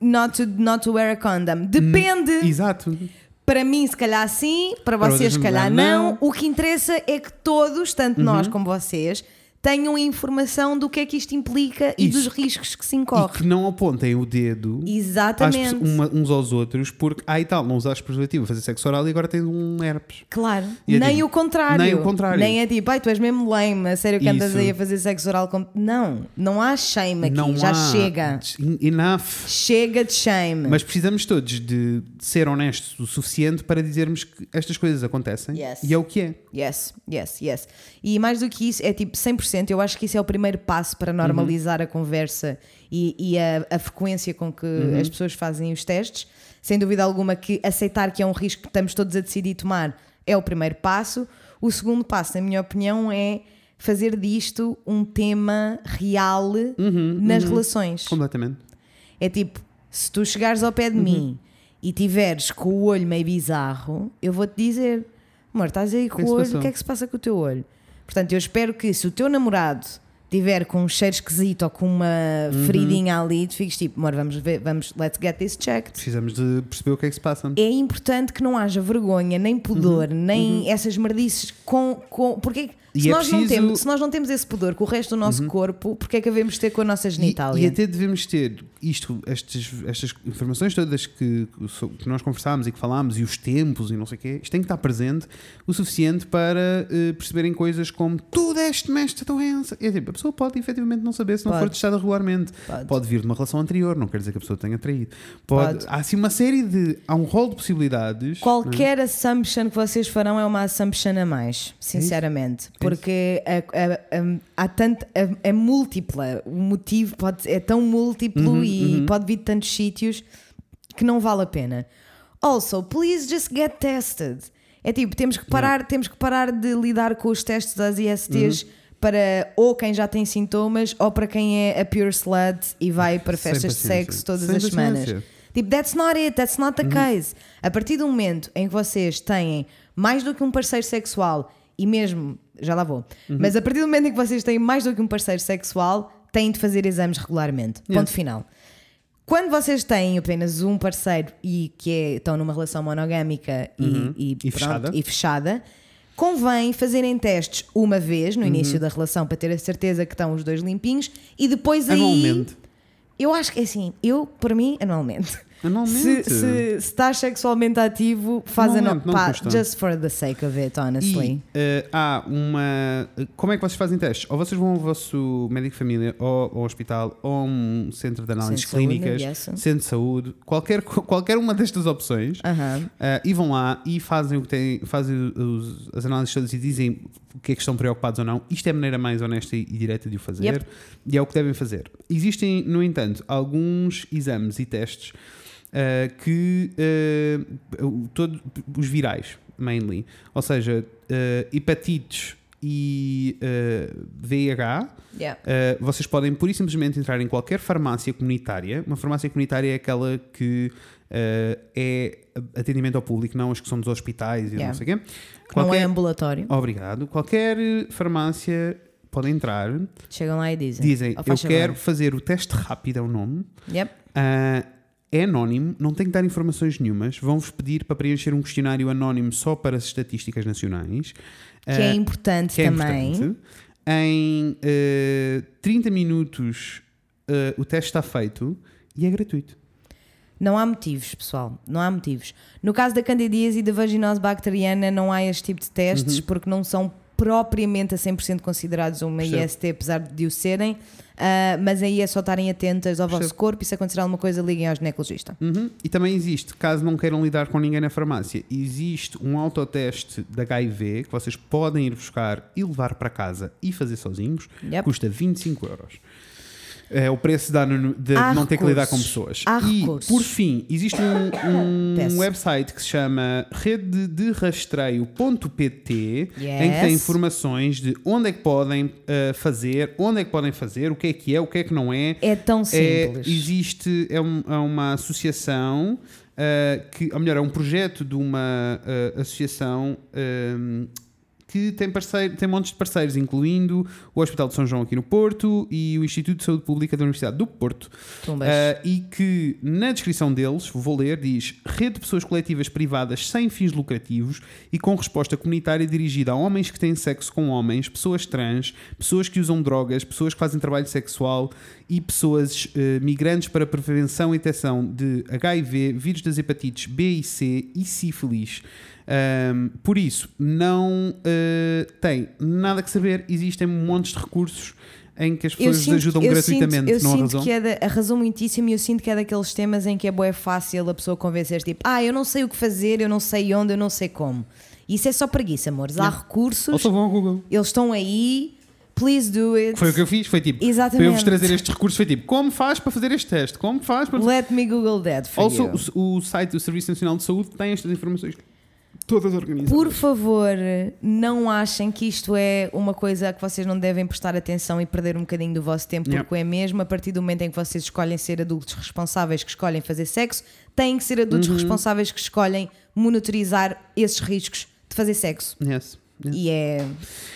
not to, not to wear a condom? Depende. exato. Para mim, se calhar sim, para Para vocês, se calhar não. Uhum. não. O que interessa é que todos, tanto nós como vocês, tenham informação do que é que isto implica e Isso. dos riscos que se E incorre. que não apontem o dedo Exatamente. uma- uns aos outros, porque, ah e tal, não usaste preservativo fazer sexo oral e agora tens um herpes. Claro, E é nem tipo, o contrário. nem o contrário. Nem é tipo, ai, tu és mesmo lame, a sério que andas Isso. aí a fazer sexo oral com. Não, não há shame aqui, não já há chega. Enough. Chega de shame. Mas precisamos todos de ser honestos o suficiente para dizermos que estas coisas acontecem Yes. e é o que é. Yes, yes, yes. E mais do que isso, é tipo 100% 100%. Eu acho que isso é o primeiro passo para normalizar a conversa e, e a, a frequência com que as pessoas fazem os testes. Sem dúvida alguma que aceitar que é um risco que estamos todos a decidir tomar é o primeiro passo. O segundo passo, na minha opinião, é fazer disto um tema real nas relações. Completamente. É tipo, se tu chegares ao pé de mim e tiveres com o olho meio bizarro, eu vou-te dizer, amor, estás aí com que é o olho, o que é que se passa com o teu olho? Portanto, eu espero que se o teu namorado tiver com um cheiro esquisito ou com uma Uhum. feridinha ali, tu fiques tipo, amor, vamos ver, vamos, let's get this checked. Precisamos de perceber o que é que se passa. É importante que não haja vergonha, nem pudor, Uhum. nem essas merdices com. com porque E se, é nós não preciso- temos, se nós não temos esse pudor com o resto do nosso corpo, porque é que devemos ter com a nossa E, genitália? e até devemos ter isto, estas, estas informações todas que, que nós conversámos e que falámos, e os tempos e não sei o quê, isto tem que estar presente o suficiente para eh, perceberem coisas como tu deste-me esta doença. É tipo, a pessoa pode efetivamente não saber se não Pode. for testada regularmente. Pode. vir de uma relação anterior, não quer dizer que a pessoa tenha traído. Pode, Pode. Há assim uma série de. Há um rol de possibilidades. Qualquer assumption que vocês farão é uma assumption a mais, sinceramente. Porque a- a- a- há tanto. É, é múltipla. O motivo pode, é tão múltiplo e pode vir de tantos sítios que não vale a pena. Also, please just get tested. É tipo, temos que parar, temos que parar de lidar com os testes das ISTs para ou quem já tem sintomas ou para quem é a pure slut e vai para festas de sexo todas Sem as semanas. Tipo, that's not it, that's not the case. A partir do momento em que vocês têm mais do que um parceiro sexual e mesmo, já lá vou, mas a partir do momento em que vocês têm mais do que um parceiro sexual, têm de fazer exames regularmente. Ponto final. Quando vocês têm apenas um parceiro e que é- estão numa relação monogâmica e, e, E fechada. e fechada, convém fazerem testes uma vez Uhum. no início da relação para ter a certeza que estão os dois limpinhos e depois aí. Anualmente. Eu acho que é assim, eu, para mim, anualmente. Anualmente. Se, se, se estás sexualmente ativo, faz Anualmente, anual. não Pá, just for the sake of it, honestly. E eh, há uma. Como é que vocês fazem testes? Ou vocês vão ao vosso médico de família, ou ao hospital, ou a um centro de análises Centro de saúde, clínicas, yes. centro de saúde, qualquer, qualquer uma destas opções, Aham. eh, e vão lá e fazem, o que têm, fazem os- as análises todas e dizem o que é que estão preocupados ou não. Isto é a maneira mais honesta e direta de o fazer, Yep. e é o que devem fazer. Existem, no entanto, alguns exames e testes eh, que todo, os virais, mainly, ou seja, eh, hepatites e eh, VIH, Yeah. eh, vocês podem pura e simplesmente entrar em qualquer farmácia comunitária. Uma farmácia comunitária é aquela que eh, é atendimento ao público, não as que são dos hospitais e Yeah. não sei o quê. Que não é Qualquer- ambulatório. Obrigado. Qualquer farmácia pode entrar, Chegam lá e dizem. dizem "Oh, eu faz favor." quero fazer o teste rápido, é o nome. Yep. Ah, é anónimo, não tem que dar informações nenhumas. Vão-vos pedir para preencher um questionário anónimo só para as estatísticas nacionais. Que é Ah, importante que é também. importante. Em ah, 30 minutos ah, o teste está feito e é gratuito. Não há motivos, pessoal. Não há motivos. No caso da candidíase e da vaginose bacteriana, não há este tipo de testes Uhum. porque não são propriamente a 100% considerados uma Percebo. IST, apesar de o serem. Ah, mas aí é só estarem atentas ao vosso corpo e se acontecer alguma coisa, liguem ao ginecologista. Uhum. E também existe, caso não queiram lidar com ninguém na farmácia, existe um autoteste de HIV que vocês podem ir buscar e levar para casa e fazer sozinhos. Yep. Custa 25 euros. É o preço de, não ter que lidar com pessoas. Há e, recursos. por fim, existe um, um website que se chama rede de rastreio.pt em que Yes. tem informações de onde é que podem uh, fazer, onde é que podem fazer, o que é que é, o que é que não é. É tão É, simples. existe é, um- é uma associação uh, que, ou melhor, é um projeto de uma uh, associação um, que tem, parceiro, tem montes de parceiros, incluindo o Hospital de São João aqui no Porto e o Instituto de Saúde Pública da Universidade do Porto. Uh, e que na descrição deles, vou ler, diz rede de pessoas coletivas privadas sem fins lucrativos e com resposta comunitária dirigida a homens que têm sexo com homens, pessoas trans, pessoas que usam drogas, pessoas que fazem trabalho sexual e pessoas uh, migrantes para prevenção e detecção de HIV, vírus das hepatites B e C e sífilis. Um, por isso, não uh, tem nada que saber, existem montes de recursos em que as pessoas vos ajudam eu gratuitamente, Sinto, eu sinto arrasam? que é da, arrasou muitíssimo e eu sinto que é daqueles temas em que é boa fácil a pessoa convencer tipo, ah, eu não sei o que fazer, eu não sei onde, eu não sei como. Isso é só preguiça, amores. Há recursos, Ou só vão ao Google. eles estão aí, please do it. Foi o que eu fiz, foi tipo, para eu Exatamente. vos trazer estes recursos, foi tipo, como faz para fazer este teste? Como faz para. Let me Google that for Also, you. o, o site do Serviço Nacional de Saúde tem estas informações todas organizadas. Por favor, não achem que isto é uma coisa que vocês não devem prestar atenção e perder um bocadinho do vosso tempo, porque é mesmo a partir do momento em que vocês escolhem ser adultos responsáveis que escolhem fazer sexo, têm que ser adultos Uhum. responsáveis que escolhem monitorizar esses riscos de fazer sexo. Yes. Yes. E é.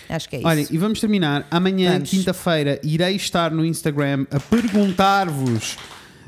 Acho que é isso. Olhem, e vamos terminar. Amanhã, quinta-feira, irei estar no Instagram a perguntar-vos.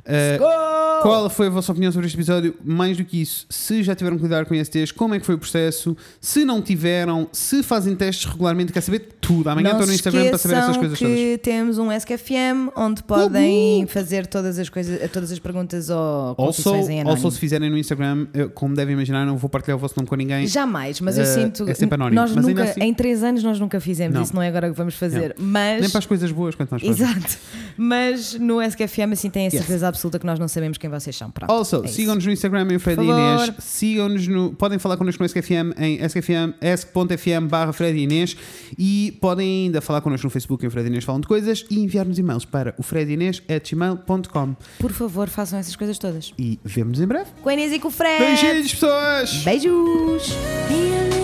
Uh, Go! qual foi a vossa opinião sobre este episódio? Mais do que isso, se já tiveram que lidar com ISTs, como é que foi o processo? Se não tiveram, se fazem testes regularmente, quer saber tudo. Amanhã não estou no Instagram para saber essas coisas que todas. temos um SKFM onde podem fazer todas as coisas, todas as perguntas ou confissões em anónimo. also, se fizerem no Instagram, eu, como devem imaginar, não vou partilhar o vosso nome com ninguém. Jamais, mas eu Eh, sinto é sempre anónimo, nós mas nunca, assim- em três anos nós nunca fizemos Não. isso, não é agora que vamos fazer. Mas Nem para as coisas boas, quanto mais Exato. Mas no SKFM assim tem a Yes. Absoluta que nós não sabemos quem vocês são. Pronto, Also, é sigam-nos no Instagram em Fred e. Inês. Sigam-nos no. Podem falar connosco no SKFM em skfm, barra Fred e Inês. E podem ainda falar connosco no Facebook em Fred e Inês Falam de Coisas e enviar-nos e-mails para o fredinês.gmail.com. Por favor, façam essas coisas todas. E vemos em breve. Com a Inês e com o Fred. Beijinhos, pessoas! Beijos. Be a little